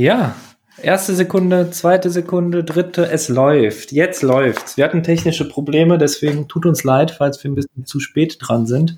Ja, erste Sekunde, zweite Sekunde, dritte, es läuft. Jetzt läuft's. Wir hatten technische Probleme, deswegen tut uns leid, falls wir ein bisschen zu spät dran sind.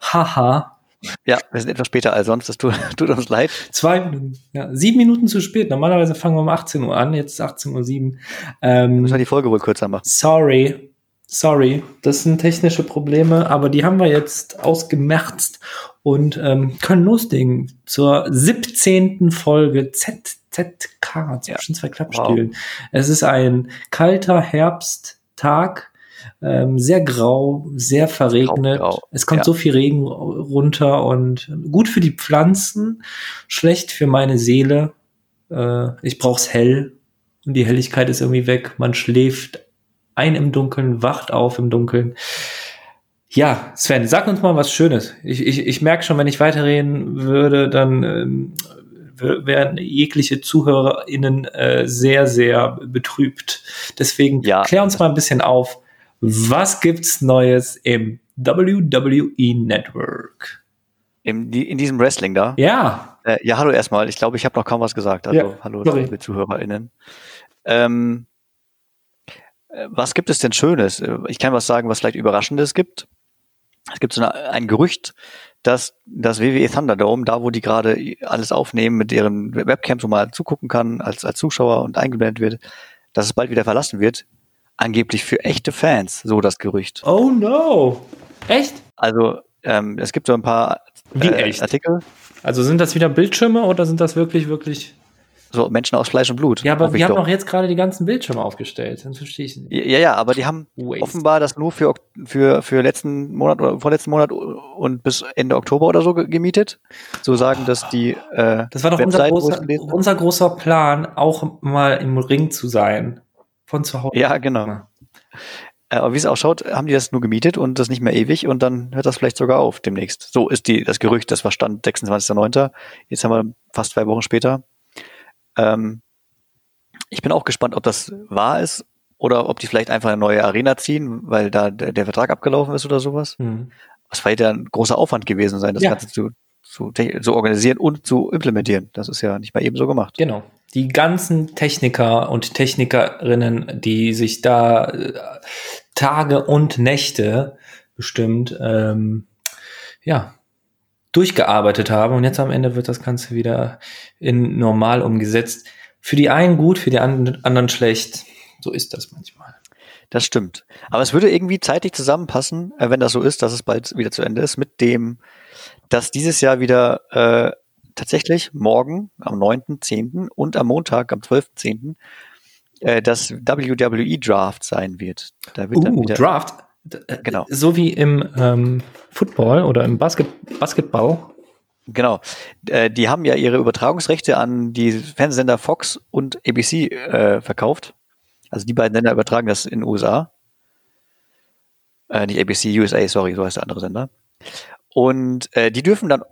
Haha. Ja, wir sind etwas später als sonst, das tut, tut uns leid. Zwei Minuten, ja, sieben Minuten zu spät. Normalerweise fangen wir um 18 Uhr an, jetzt ist 18.07 Uhr. Ähm, Müssen wir die Folge wohl kürzer machen. Sorry, sorry, das sind technische Probleme, aber die haben wir jetzt ausgemerzt und ähm, können loslegen zur 17. Folge ZZK zwischen zwei Klappstühlen. Wow. Es ist ein kalter Herbsttag, ähm, sehr grau, sehr verregnet. Grau, grau. Es kommt ja. so viel Regen runter und gut für die Pflanzen, schlecht für meine Seele. Äh, ich brauch's hell und die Helligkeit ist irgendwie weg. Man schläft ein im Dunkeln, wacht auf im Dunkeln. Ja, Sven, sag uns mal was Schönes. Ich, ich, ich merke schon, wenn ich weiterreden würde, dann ähm, werden jegliche ZuhörerInnen äh, sehr, sehr betrübt. Deswegen ja. klär uns mal ein bisschen auf. Was gibt's Neues im WWE Network? In, in diesem Wrestling da? Ja. Äh, ja, hallo erstmal. Ich glaube, ich habe noch kaum was gesagt. Also, ja, hallo, liebe ZuhörerInnen. Ähm, was gibt es denn Schönes? Ich kann was sagen, was vielleicht Überraschendes gibt. Es gibt so eine, ein Gerücht, dass das WWE Thunderdome, da wo die gerade alles aufnehmen mit deren Webcams, wo man zugucken kann als, als Zuschauer und eingeblendet wird, dass es bald wieder verlassen wird. Angeblich für echte Fans, so das Gerücht. Oh no. Echt? Also ähm, es gibt so ein paar Wie äh, echt? Artikel. Also sind das wieder Bildschirme oder sind das wirklich, wirklich so Menschen aus Fleisch und Blut. Ja, aber wir haben doch jetzt gerade die ganzen Bildschirme aufgestellt. Dann verstehe ich nicht. Ja, ja, aber die haben Waste. offenbar das nur für, für, für letzten Monat oder vorletzten Monat und bis Ende Oktober oder so gemietet. So sagen, dass die. Äh, das war doch unser großer, unser großer Plan, auch mal im Ring zu sein. Von zu Hause. Ja, genau. Äh, aber wie es ausschaut, haben die das nur gemietet und das nicht mehr ewig und dann hört das vielleicht sogar auf demnächst. So ist die, das Gerücht, das war Stand 26.09. Jetzt haben wir fast zwei Wochen später. Ähm, ich bin auch gespannt, ob das wahr ist oder ob die vielleicht einfach eine neue Arena ziehen, weil da der, der Vertrag abgelaufen ist oder sowas. Mhm. Das war ja ein großer Aufwand gewesen sein, das ja. Ganze zu, zu, zu organisieren und zu implementieren. Das ist ja nicht mal eben so gemacht. Genau. Die ganzen Techniker und Technikerinnen, die sich da äh, Tage und Nächte bestimmt ähm, ja, durchgearbeitet haben und jetzt am Ende wird das Ganze wieder in normal umgesetzt. Für die einen gut, für die anderen schlecht. So ist das manchmal. Das stimmt. Aber es würde irgendwie zeitlich zusammenpassen, äh, wenn das so ist, dass es bald wieder zu Ende ist, mit dem, dass dieses Jahr wieder äh, tatsächlich morgen am 9.10. und am Montag am 12.10. Äh, das WWE Draft sein wird. Da wird uh, dann wieder Draft? Genau. So wie im ähm, Football oder im Basket Basketball. Genau. Äh, die haben ja ihre Übertragungsrechte an die Fernsehsender Fox und ABC äh, verkauft. Also die beiden Sender übertragen das in den USA. Äh, nicht ABC, USA, sorry, so heißt der andere Sender. Und äh, die dürfen dann,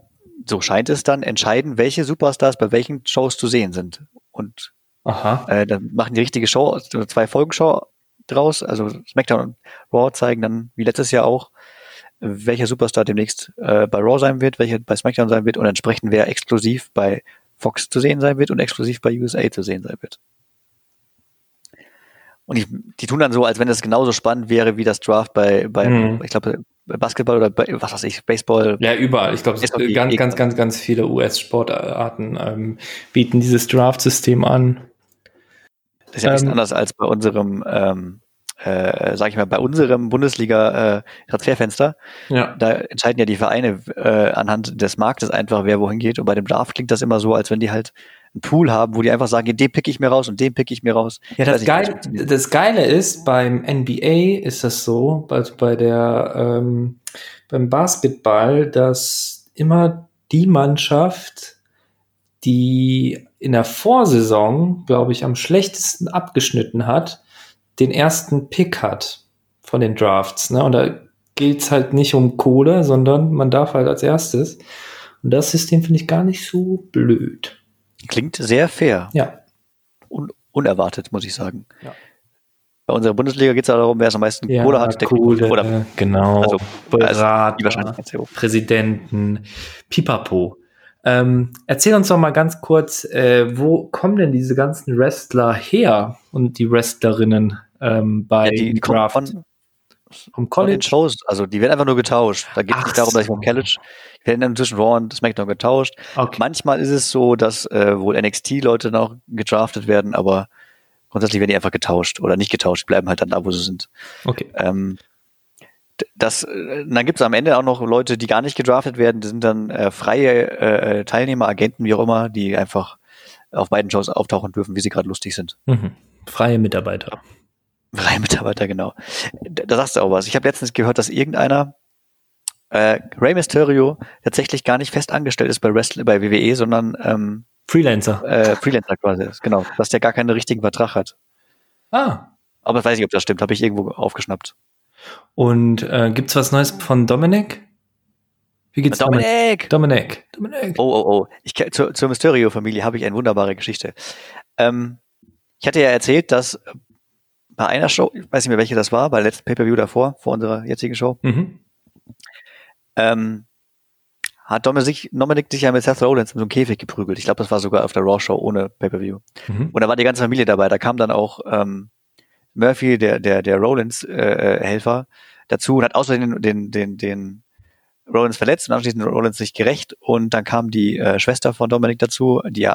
so scheint es dann, entscheiden, welche Superstars bei welchen Shows zu sehen sind. Und Aha. Äh, dann machen die richtige Show, also zwei Folgenshow draus. Also SmackDown und Raw zeigen dann, wie letztes Jahr auch, welcher Superstar demnächst äh, bei Raw sein wird, welcher bei SmackDown sein wird und entsprechend wer exklusiv bei Fox zu sehen sein wird und exklusiv bei USA zu sehen sein wird. Und ich, die tun dann so, als wenn das genauso spannend wäre wie das Draft bei, bei mhm. ich glaube, Basketball oder bei, was weiß ich, Baseball. Ja, überall. Ich glaube, ganz, ganz, ganz, ganz viele US-Sportarten ähm, bieten dieses Draft-System an. Das ist ja ähm, nichts anderes als bei unserem, ähm, äh, sag ich mal, bei unserem Bundesliga äh. Ja. Da entscheiden ja die Vereine äh, anhand des Marktes einfach, wer wohin geht. Und bei dem Draft klingt das immer so, als wenn die halt einen Pool haben, wo die einfach sagen, den pick ich mir raus und den pick ich mir raus. Ja, das, Geile, das Geile ist, beim NBA ist das so, bei, bei der ähm, beim Basketball, dass immer die Mannschaft, die in der Vorsaison, glaube ich, am schlechtesten abgeschnitten hat, den ersten Pick hat von den Drafts. Ne? Und da geht es halt nicht um Kohle, sondern man darf halt als erstes. Und das System finde ich gar nicht so blöd. Klingt sehr fair. Ja. Un unerwartet, muss ich sagen. Ja. Bei unserer Bundesliga geht es ja darum, wer es am meisten ja, Kohle hat. Der Kohle, oder, genau. Also, Berater, also Präsidenten, Pipapo. Ähm, erzähl uns doch mal ganz kurz, äh, wo kommen denn diese ganzen Wrestler her und die Wrestlerinnen ähm, bei Ja, die, die Draft? von, Vom College? Shows. Also die werden einfach nur getauscht. Da geht es nicht darum, dass ich vom College, die werden dann zwischen Raw und SmackDown getauscht. Okay. Manchmal ist es so, dass äh, wohl NXT-Leute noch gedraftet werden, aber grundsätzlich werden die einfach getauscht oder nicht getauscht, bleiben halt dann da, wo sie sind. okay. Ähm, das, äh, dann gibt es am Ende auch noch Leute, die gar nicht gedraftet werden, die sind dann äh, freie äh, Teilnehmer, Agenten, wie auch immer, die einfach auf beiden Shows auftauchen dürfen, wie sie gerade lustig sind. Mhm. Freie Mitarbeiter. Freie Mitarbeiter, genau. Da, sagst du auch was. Ich habe letztens gehört, dass irgendeiner äh, Rey Mysterio tatsächlich gar nicht fest angestellt ist bei Wrestling, bei WWE, sondern ähm, Freelancer. äh, Freelancer quasi ist. Genau, dass der gar keinen richtigen Vertrag hat. Ah. Aber ich weiß nicht, ob das stimmt, habe ich irgendwo aufgeschnappt. Und äh, gibt's was Neues von Dominik? Wie geht's Dominik! Dominik. Dominik. Oh, oh, oh. Ich, zur, zur Mysterio-Familie habe ich eine wunderbare Geschichte. Ähm, ich hatte ja erzählt, dass bei einer Show, ich weiß nicht mehr, welche das war, bei der letzten Pay-Per-View davor, vor unserer jetzigen Show, Mhm. ähm, hat Dominik, Dominik sich ja mit Seth Rollins in so einem Käfig geprügelt. Ich glaube, das war sogar auf der Raw-Show ohne Pay-Per-View. Mhm. Und da war die ganze Familie dabei. Da kam dann auch ähm, Murphy, der, der, der Rollins-Helfer, dazu und hat außerdem den, den, den, den Rollins verletzt und anschließend Rollins sich gerecht. Und dann kam die äh, Schwester von Dominik dazu, die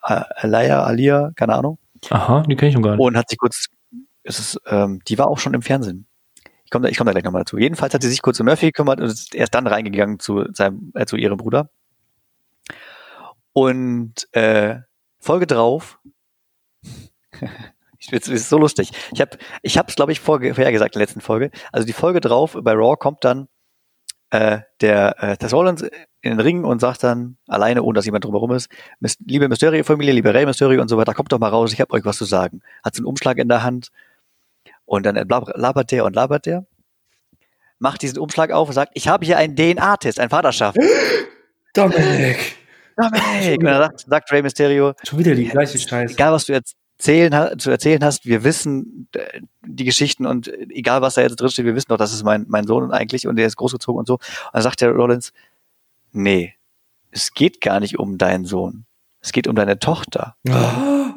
Alaya, Alia, keine Ahnung, Aha, die kenne ich noch gar nicht. und hat sich kurz, es ist, ähm, die war auch schon im Fernsehen. Ich komme da, ich komm da gleich nochmal dazu. Jedenfalls hat sie sich kurz um Murphy gekümmert und ist erst dann reingegangen zu seinem, äh, zu ihrem Bruder. Und äh, Folge drauf, ich es ist so lustig. Ich habe, ich es glaube ich vorher gesagt in der letzten Folge. Also die Folge drauf bei Raw kommt dann äh, der äh, Tess Rollins in den Ring und sagt dann alleine, ohne dass jemand drumherum ist, liebe Mysterio-Familie, liebe Rey Mysterio und so weiter, kommt doch mal raus, ich habe euch was zu sagen. Hat so einen Umschlag in der Hand und dann labert labert der und labert der, macht diesen Umschlag auf und sagt, ich habe hier einen DNA-Test, ein Vaterschaft. Dominik. Dominik! Und dann sagt, sagt Rey Mysterio, Schon wieder die gleiche Scheiße. egal was du erzählen, zu erzählen hast, wir wissen äh, die Geschichten und egal was da jetzt drinsteht, wir wissen doch, das ist mein, mein Sohn eigentlich und der ist großgezogen und so. Und dann sagt der Rollins, nee, es geht gar nicht um deinen Sohn. Es geht um deine Tochter. Ah.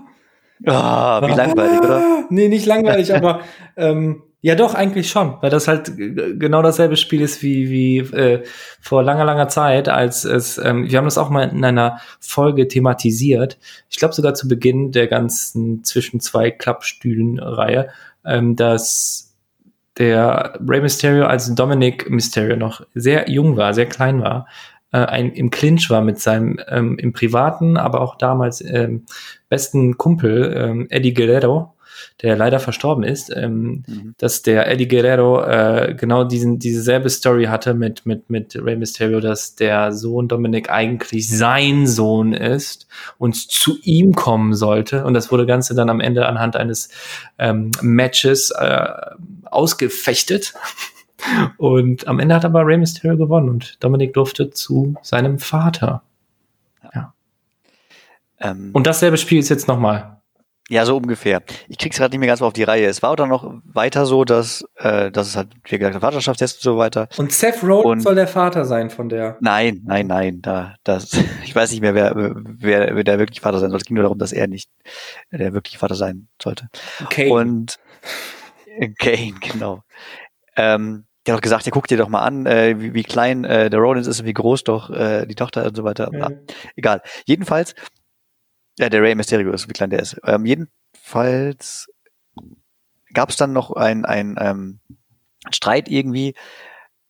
Ah, wie langweilig, oder? Nee, nicht langweilig, aber ähm, ja doch, eigentlich schon, weil das halt genau dasselbe Spiel ist wie, wie äh, vor langer, langer Zeit, als es, ähm, wir haben das auch mal in einer Folge thematisiert, ich glaube sogar zu Beginn der ganzen zwischen zwei Klappstühlen-Reihe, ähm, dass der Rey Mysterio als Dominic Mysterio noch sehr jung war, sehr klein war, äh, ein, im Clinch war mit seinem ähm, im privaten, aber auch damals ähm, besten Kumpel ähm, Eddie Guerrero, der leider verstorben ist, ähm, Mhm. dass der Eddie Guerrero äh, genau diesen dieselbe Story hatte mit mit mit Rey Mysterio, dass der Sohn Dominic eigentlich sein Sohn ist und zu ihm kommen sollte und das wurde Ganze dann am Ende anhand eines ähm, Matches äh, ausgefechtet. Und am Ende hat aber Rey Mysterio gewonnen und Dominic durfte zu seinem Vater. Ähm, Und dasselbe Spiel ist jetzt nochmal. Ja, so ungefähr. Ich krieg's gerade nicht mehr ganz auf die Reihe. Es war auch dann noch weiter so, dass, äh, dass es halt, wie gesagt, der Vaterschaftstest und so weiter. Und Seth Rollins soll der Vater sein von der. Nein, nein, nein, da, das, ich weiß nicht mehr, wer, wer, wer der wirklich Vater sein soll. Es ging nur darum, dass er nicht der wirkliche Vater sein sollte. Okay. Und Kane, genau. Ähm, der hat auch gesagt, ja, guck dir doch mal an, äh, wie, wie klein äh, der Rollins ist und wie groß doch äh, die Tochter und so weiter. Ah, egal. Jedenfalls, ja, der Rey Mysterio ist, wie klein der ist. Ähm, jedenfalls gab es dann noch ein, ein ähm, Streit irgendwie.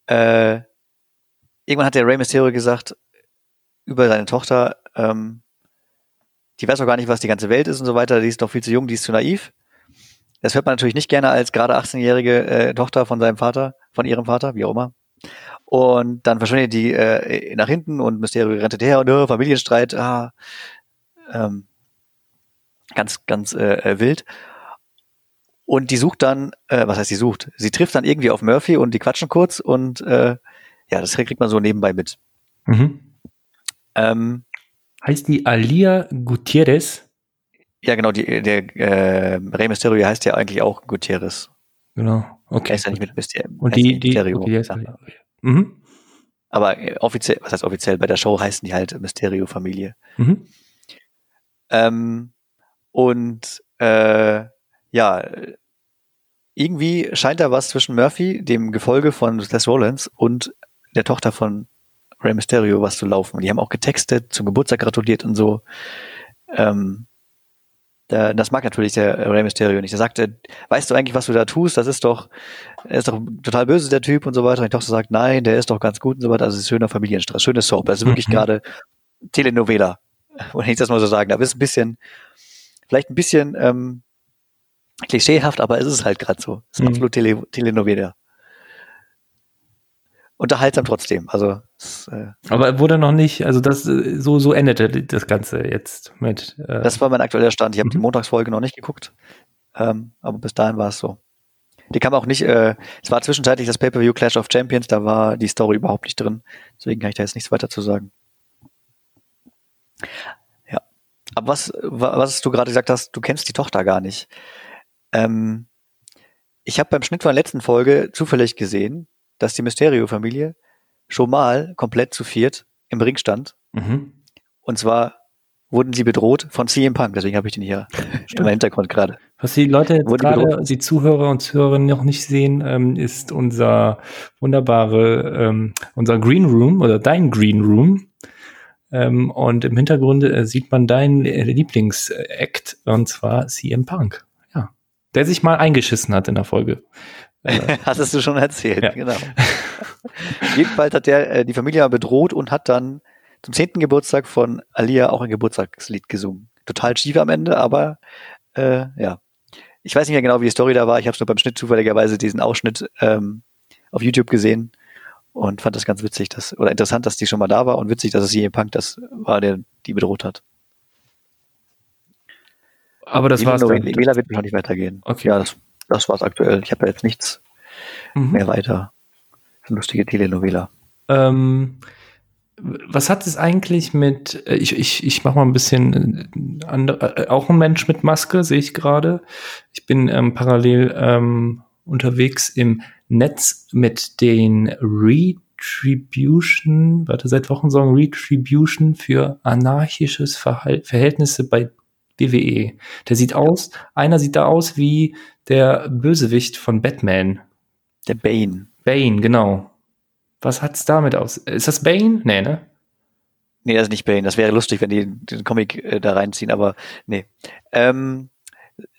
Äh, irgendwann hat der Rey Mysterio gesagt über seine Tochter, ähm, die weiß auch gar nicht, was die ganze Welt ist und so weiter, die ist noch viel zu jung, die ist zu naiv. Das hört man natürlich nicht gerne als gerade 18-jährige äh, Tochter von seinem Vater, von ihrem Vater, wie auch immer. Und dann verschwindet die äh, nach hinten und Mysterio rennt hinterher und äh, Familienstreit, ah, ähm, ganz, ganz äh, äh, wild. Und die sucht dann, äh, was heißt die sucht? Sie trifft dann irgendwie auf Murphy und die quatschen kurz und äh, ja, das kriegt man so nebenbei mit. Mhm. Ähm, Heißt die Alia Gutierrez? ja, genau, die, der äh, Rey Mysterio heißt ja eigentlich auch Gutierrez. Genau. Er Okay. ist ja nicht mit Mysterio. Und die, die, Mysterio. okay, jetzt- Ja. mhm. Aber äh, offiziell, was heißt offiziell, bei der Show heißen die halt Mysterio-Familie. Mhm. Ähm, und äh, ja, irgendwie scheint da was zwischen Murphy, dem Gefolge von Seth Rollins und der Tochter von Rey Mysterio was zu laufen. Die haben auch getextet, zum Geburtstag gratuliert und so. Ähm, da, das mag natürlich der Rey Mysterio nicht. Er sagte, weißt du eigentlich, was du da tust? Das ist doch, er ist doch total böse, der Typ und so weiter. Und die Tochter sagt, nein, der ist doch ganz gut und so weiter. Also es ist schöner Familienstress, schönes Soap. Das ist wirklich mhm. gerade Telenovela, wenn ich das mal so sagen darf. Ist ein bisschen, vielleicht ein bisschen ähm, klischeehaft, aber es ist halt gerade so. Es ist mhm. absolut Tele Telenovela unterhaltsam trotzdem. Also äh, aber wurde noch nicht, also das so so endete das Ganze jetzt mit. Äh das war mein aktueller Stand. Ich habe die mhm. Montagsfolge noch nicht geguckt, ähm, aber bis dahin war es so. Die kam auch nicht. Äh, es war zwischenzeitlich das Pay-per-View Clash of Champions. Da war die Story überhaupt nicht drin. Deswegen kann ich da jetzt nichts weiter zu sagen. Ja, aber was was du gerade gesagt hast, du kennst die Tochter gar nicht. Ähm, ich habe beim Schnitt von der letzten Folge zufällig gesehen, dass die Mysterio-Familie schon mal komplett zu viert im Ring stand. Mhm. Und zwar wurden sie bedroht von CM Punk, deswegen habe ich den hier im Hintergrund gerade. Was die Leute jetzt gerade, die Zuhörer und Zuhörerinnen noch nicht sehen, ähm, ist unser wunderbare, ähm, unser Green Room oder dein Green Room. Ähm, und im Hintergrund äh, sieht man deinen Lieblingsact, und zwar CM Punk. Ja. Der sich mal eingeschissen hat in der Folge. Hattest du schon erzählt, ja. genau. Jedenfalls hat der äh, die Familie bedroht und hat dann zum zehnten Geburtstag von Alia auch ein Geburtstagslied gesungen. Total schief am Ende, aber äh, ja. Ich weiß nicht mehr genau, wie die Story da war. Ich habe es nur beim Schnitt zufälligerweise diesen Ausschnitt ähm, auf YouTube gesehen und fand das ganz witzig, dass, oder interessant, dass die schon mal da war und witzig, dass es hier Punk das war, der die bedroht hat. Aber das war dann. Wähler wird noch nicht weitergehen. Okay. Ja, das das war's aktuell. Ich habe ja jetzt nichts mhm. mehr weiter. Lustige Telenovela. Ähm, was hat es eigentlich mit, äh, ich, ich, ich mache mal ein bisschen äh, andere, äh, auch ein Mensch mit Maske, sehe ich gerade. Ich bin ähm, parallel ähm, unterwegs im Netz mit den Retribution, warte, seit Wochen sagen Retribution für anarchisches Verhal Verhältnisse bei WWE. Der sieht aus, einer sieht da aus wie der Bösewicht von Batman. Der Bane. Bane, genau. Was hat's damit aus? Ist das Bane? Nee, ne? Nee, das ist nicht Bane. Das wäre lustig, wenn die den Comic äh, da reinziehen, aber nee. Ähm,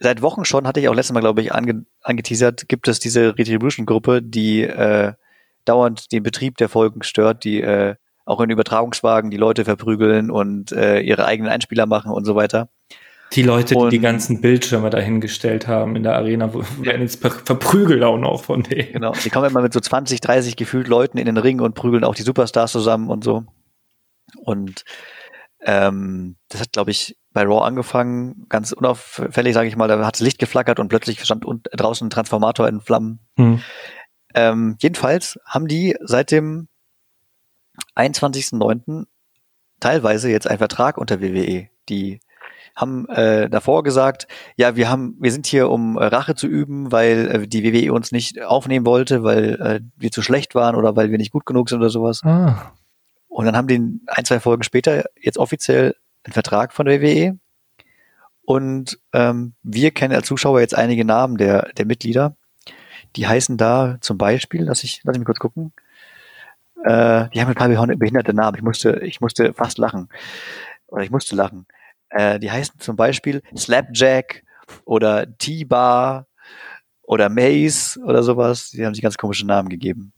seit Wochen schon, hatte ich auch letztes Mal, glaube ich, ange angeteasert, gibt es diese Retribution-Gruppe, die äh, dauernd den Betrieb der Folgen stört, die äh, auch in Übertragungswagen die Leute verprügeln und äh, ihre eigenen Einspieler machen und so weiter. Die Leute, die und, die ganzen Bildschirme dahingestellt haben in der Arena, werden jetzt verprügelt auch noch von denen. Genau, die kommen immer mit so 20, 30 gefühlt Leuten in den Ring und prügeln auch die Superstars zusammen und so. Und ähm, das hat, glaube ich, bei Raw angefangen, ganz unauffällig, sage ich mal, da hat das Licht geflackert und plötzlich stand draußen ein Transformator in Flammen. Hm. Ähm, jedenfalls haben die seit dem 21.09. teilweise jetzt einen Vertrag unter WWE. Die haben äh, davor gesagt, ja, wir haben, wir sind hier, um äh, Rache zu üben, weil äh, die WWE uns nicht aufnehmen wollte, weil äh, wir zu schlecht waren oder weil wir nicht gut genug sind oder sowas. Ah. Und dann haben die ein, zwei Folgen später jetzt offiziell einen Vertrag von der WWE. Und ähm, wir kennen als Zuschauer jetzt einige Namen der, der Mitglieder. Die heißen da zum Beispiel, lass ich, lass ich mich kurz gucken. Äh, die haben ein paar behinderte Namen. Ich musste, ich musste fast lachen. Oder ich musste lachen. Äh, die heißen zum Beispiel Slapjack oder T-Bar oder Maze oder sowas. Die haben sich ganz komische Namen gegeben.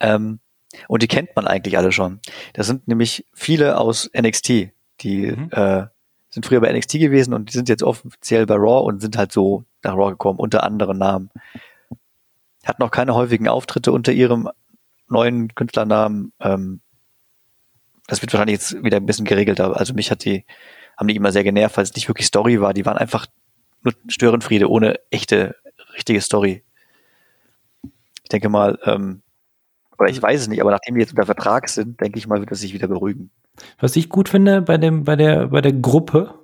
Ähm, und die kennt man eigentlich alle schon. Das sind nämlich viele aus NXT, die mhm. äh, sind früher bei NXT gewesen und die sind jetzt offiziell bei Raw und sind halt so nach Raw gekommen, unter anderen Namen. Hat noch keine häufigen Auftritte unter ihrem neuen Künstlernamen. Ähm, das wird wahrscheinlich jetzt wieder ein bisschen geregelter. Also mich hat die, haben die immer sehr genervt, weil es nicht wirklich Story war. Die waren einfach nur Störenfriede ohne echte, richtige Story. Ich denke mal, ähm, oder ich weiß es nicht, aber nachdem die jetzt unter Vertrag sind, denke ich mal, wird das sich wieder beruhigen. Was ich gut finde bei dem, bei der, bei der Gruppe,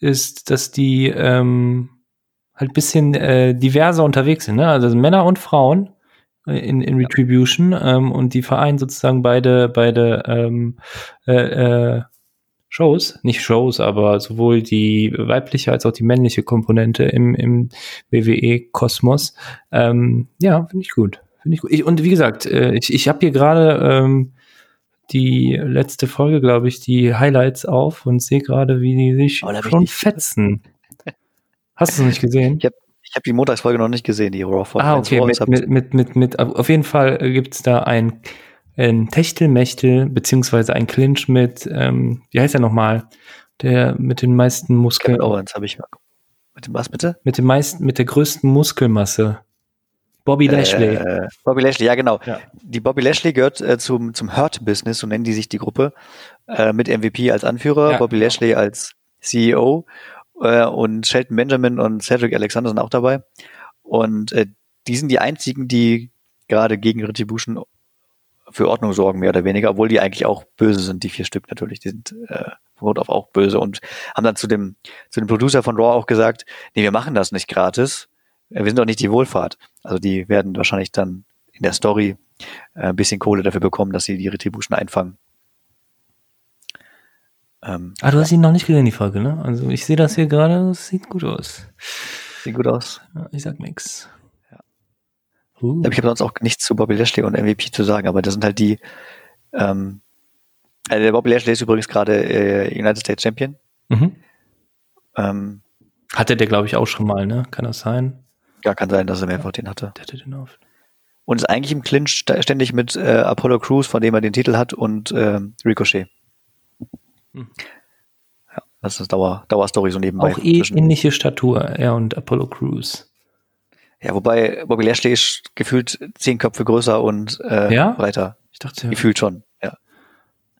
ist, dass die ähm, halt bisschen äh, diverser unterwegs sind, ne? Also Männer und Frauen in, in Retribution ähm, und die vereinen sozusagen beide, beide ähm, äh, äh, Shows, nicht Shows, aber sowohl die weibliche als auch die männliche Komponente im, im WWE-Kosmos. Ähm, ja, finde ich gut. Finde ich gut. Ich, und wie gesagt, äh, ich, ich habe hier gerade ähm, die letzte Folge, glaube ich, die Highlights auf und sehe gerade, wie die sich Oh, schon fetzen. Hast du es nicht gesehen? Ich habe ich hab die Montagsfolge noch nicht gesehen, die Raw von Ah, okay, mit, mit, mit, mit, mit, auf jeden Fall gibt es da ein, ein Techtelmechtel, beziehungsweise ein Clinch mit, ähm, wie heißt er nochmal? Der mit den meisten Muskeln, Kevin Owens habe ich mal. Mit dem was bitte? mit dem meisten, mit der größten Muskelmasse. Bobby Lashley. Äh, Bobby Lashley, ja genau. Ja. Die Bobby Lashley gehört äh, zum, zum Hurt Business, so nennen die sich die Gruppe, äh, mit MVP als Anführer, Ja, Bobby genau. Lashley als CEO äh, und Shelton Benjamin und Cedric Alexander sind auch dabei. Und äh, die sind die einzigen, die gerade gegen Retribution für Ordnung sorgen, mehr oder weniger, obwohl die eigentlich auch böse sind, die vier Stück natürlich. Die sind äh, von Grund auf auch böse und haben dann zu dem, zu dem Producer von Raw auch gesagt, nee, wir machen das nicht gratis. Äh, Wir sind doch nicht die Wohlfahrt. Also die werden wahrscheinlich dann in der Story äh, ein bisschen Kohle dafür bekommen, dass sie die Retribution einfangen. Ähm, Ah, du hast ihn noch nicht gesehen, die Folge, ne? Also ich sehe das hier gerade, das sieht gut aus. sieht gut aus. Ja, ich sag nix. Ja. Uh. Ich habe sonst auch nichts zu Bobby Lashley und MVP zu sagen, aber das sind halt die, ähm, äh, der Bobby Lashley ist übrigens gerade äh, United States Champion. Mhm. Ähm, Hatte der, glaube ich, auch schon mal, ne? Kann das sein? Ja, kann sein, dass er mehrfach den hatte. Der hatte den auf. Und ist eigentlich im Clinch ständig mit äh, Apollo Crews, von dem er den Titel hat, und ähm, Ricochet. Hm. Ja, das ist Dauer, Dauerstory so nebenbei. Auch eh ähnliche Statur, er und Apollo Crews. Ja, wobei Bobby Lashley ist gefühlt zehn Köpfe größer und äh, Ja? breiter. Ich dachte. Gefühlt schon, ja.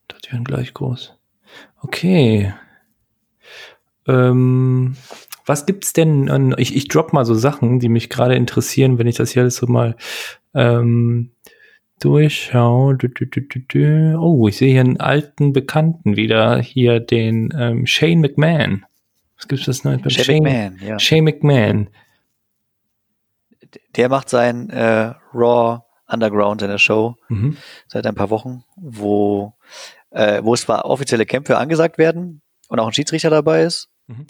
dachte, die wären gleich groß. Okay. Ähm, was gibt's denn an, ich, ich drop mal so Sachen, die mich gerade interessieren, wenn ich das hier alles so mal ähm, durchschaue. Oh, ich sehe hier einen alten Bekannten wieder, hier den ähm, Shane McMahon. Was gibt's das Neues? bei Shane McMahon, ja. Shane McMahon. Der macht sein äh, Raw Underground in der Show Mhm. seit ein paar Wochen, wo, äh, wo es zwar offizielle Kämpfe angesagt werden und auch ein Schiedsrichter dabei ist, Mhm.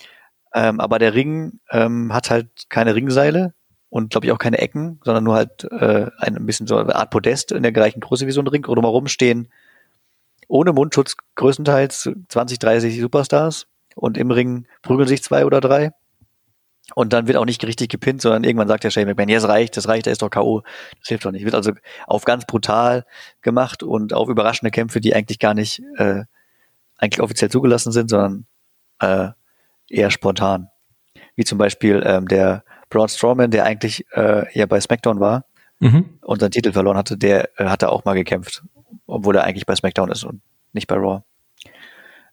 Ähm, aber der Ring ähm, hat halt keine Ringseile und glaube ich auch keine Ecken, sondern nur halt äh, ein bisschen so eine Art Podest in der gleichen Größe wie so ein Ring. Und drumherum stehen ohne Mundschutz größtenteils 20, 30 Superstars und im Ring prügeln sich zwei oder drei. Und dann wird auch nicht richtig gepinnt, sondern irgendwann sagt der Shane McMahon, ja, es reicht, das reicht, er ist doch K.O. Das hilft doch nicht. Wird also auf ganz brutal gemacht und auf überraschende Kämpfe, die eigentlich gar nicht äh, eigentlich offiziell zugelassen sind, sondern äh, eher spontan. Wie zum Beispiel ähm, der Braun Strowman, der eigentlich äh, ja bei SmackDown war Mhm. und seinen Titel verloren hatte, der äh, hatte auch mal gekämpft, obwohl er eigentlich bei SmackDown ist und nicht bei Raw.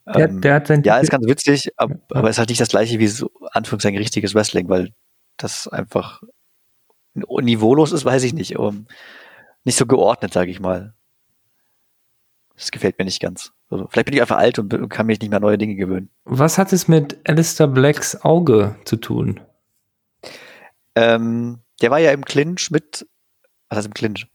Der, Ähm, der hat ja, ist ganz witzig, ab, Ja. aber ist halt nicht das gleiche wie so Anführungszeichen richtiges Wrestling, weil das einfach niveaulos ist, weiß ich nicht. Um, nicht so geordnet, sage ich mal. Das gefällt mir nicht ganz. Also, vielleicht bin ich einfach alt und kann mich nicht mehr an neue Dinge gewöhnen. Was hat es mit Alistair Blacks Auge zu tun? Ähm, der war ja im Clinch mit, was heißt im Clinch?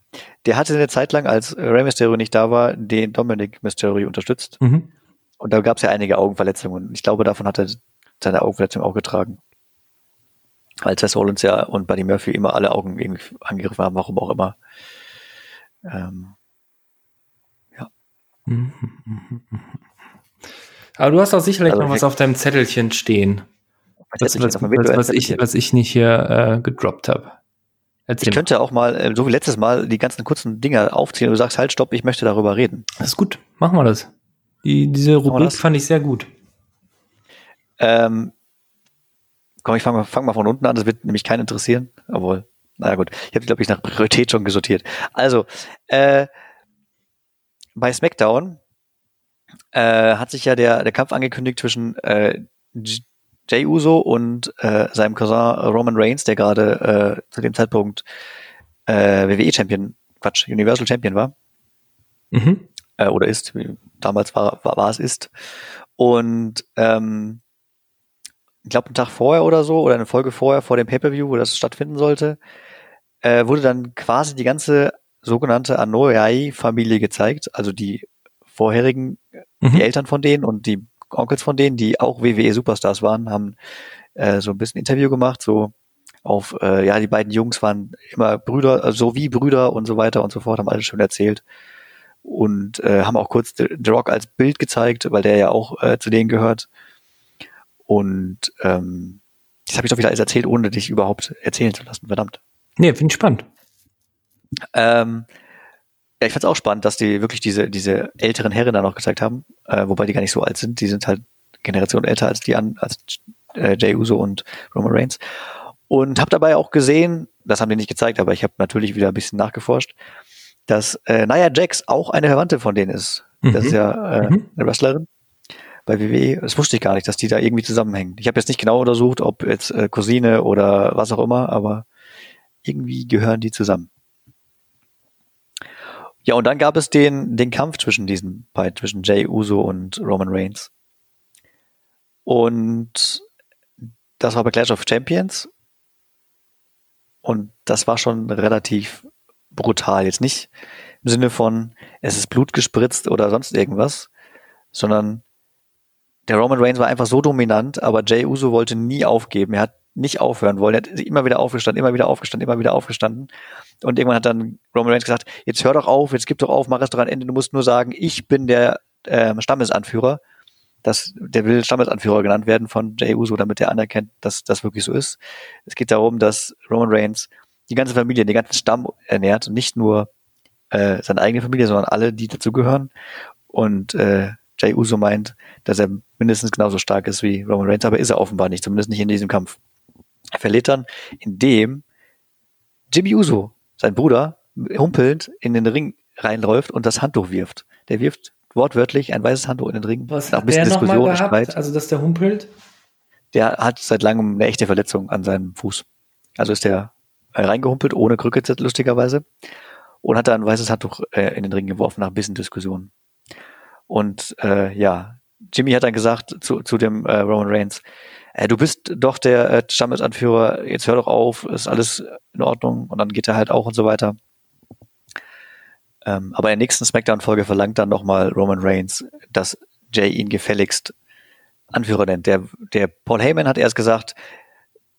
Der hatte eine Zeit lang, als Rey Mysterio nicht da war, den Dominic Mysterio unterstützt. Mhm. Und da gab es ja einige Augenverletzungen. Und ich glaube, davon hat er seine Augenverletzung auch getragen. Weil Seth Rollins ja und Buddy Murphy immer alle Augen irgendwie angegriffen haben, warum auch immer. Ähm. Aber du hast auch sicherlich Also noch was auf deinem Zettelchen stehen, was, was, was, was, ich, was ich nicht hier äh, gedroppt habe. Ich könnte auch mal, äh, so wie letztes Mal, die ganzen kurzen Dinger aufziehen und du sagst, halt, stopp, ich möchte darüber reden. Das ist gut, machen wir das. Die, diese Rubrik fand ich sehr gut. Ähm, komm, ich fange mal, fang mal von unten an, das wird nämlich keinen interessieren. Obwohl, naja gut, ich habe, glaube ich, nach Priorität schon gesortiert. Also, äh, bei SmackDown äh, hat sich ja der, der Kampf angekündigt zwischen äh, Jay Uso und äh, seinem Cousin Roman Reigns, der gerade äh, zu dem Zeitpunkt äh, WWE-Champion, Quatsch, Universal Champion war Mhm. äh, oder ist, wie damals war, war, war es ist. Und ähm, ich glaube, einen Tag vorher oder so, oder eine Folge vorher, vor dem Pay-Per-View, wo das stattfinden sollte, äh, wurde dann quasi die ganze sogenannte Anoa'i-Familie gezeigt, also die vorherigen, Mhm. die Eltern von denen und die Onkels von denen, die auch WWE-Superstars waren, haben äh, so ein bisschen Interview gemacht, so auf, äh, ja, die beiden Jungs waren immer Brüder, also so wie Brüder und so weiter und so fort, haben alles schon erzählt. Und äh, haben auch kurz The The Rock als Bild gezeigt, weil der ja auch äh, zu denen gehört. Und ähm, das habe ich doch wieder alles erzählt, ohne dich überhaupt erzählen zu lassen, verdammt. Nee, finde ich spannend. Ähm, ja, ich fand's auch spannend, dass die wirklich diese, diese älteren Herren da noch gezeigt haben, äh, wobei die gar nicht so alt sind. Die sind halt Generation älter als die an, als äh, Jay Uso und Roman Reigns. Und habe dabei auch gesehen, das haben die nicht gezeigt, aber ich habe natürlich wieder ein bisschen nachgeforscht, dass äh, Nia Jax auch eine Verwandte von denen ist. Das Mhm. ist ja äh, Mhm. eine Wrestlerin bei WWE. Das wusste ich gar nicht, dass die da irgendwie zusammenhängen. Ich habe jetzt nicht genau untersucht, ob jetzt äh, Cousine oder was auch immer, aber irgendwie gehören die zusammen. Ja, und dann gab es den, den Kampf zwischen diesen beiden, zwischen Jay Uso und Roman Reigns. Und das war bei Clash of Champions. Und das war schon relativ brutal. Jetzt nicht im Sinne von, es ist Blut gespritzt oder sonst irgendwas, sondern der Roman Reigns war einfach so dominant, aber Jay Uso wollte nie aufgeben. Er hat nicht aufhören wollen. Er hat immer wieder aufgestanden, immer wieder aufgestanden, immer wieder aufgestanden. Und irgendwann hat dann Roman Reigns gesagt, jetzt hör doch auf, jetzt gib doch auf, mach es doch am Ende. Du musst nur sagen, ich bin der ähm, Stammesanführer. Das, der will Stammesanführer genannt werden von Jay Uso, damit er anerkennt, dass das wirklich so ist. Es geht darum, dass Roman Reigns die ganze Familie, den ganzen Stamm ernährt und nicht nur äh, seine eigene Familie, sondern alle, die dazugehören. Und äh, Jay Uso meint, dass er mindestens genauso stark ist wie Roman Reigns, aber ist er offenbar nicht, zumindest nicht in diesem Kampf. Er verliert dann, indem Jimmy Uso, sein Bruder, humpelnd in den Ring reinläuft und das Handtuch wirft. Der wirft wortwörtlich ein weißes Handtuch in den Ring. Was Nach ein bisschen Diskussion, gehabt? Streit. Also, dass der humpelt? Der hat seit langem eine echte Verletzung an seinem Fuß. Also ist der äh, reingehumpelt, ohne Krücke lustigerweise, und hat da ein weißes Handtuch äh, in den Ring geworfen nach ein bisschen Diskussion. Und äh, ja, Jimmy hat dann gesagt zu, zu dem äh, Roman Reigns, äh, du bist doch der äh, Stammesanführer, jetzt hör doch auf, ist alles in Ordnung. Und dann geht er halt auch und so weiter. Ähm, aber in der nächsten Smackdown-Folge verlangt dann nochmal Roman Reigns, dass Jay ihn gefälligst Anführer nennt. Der, der Paul Heyman hat erst gesagt,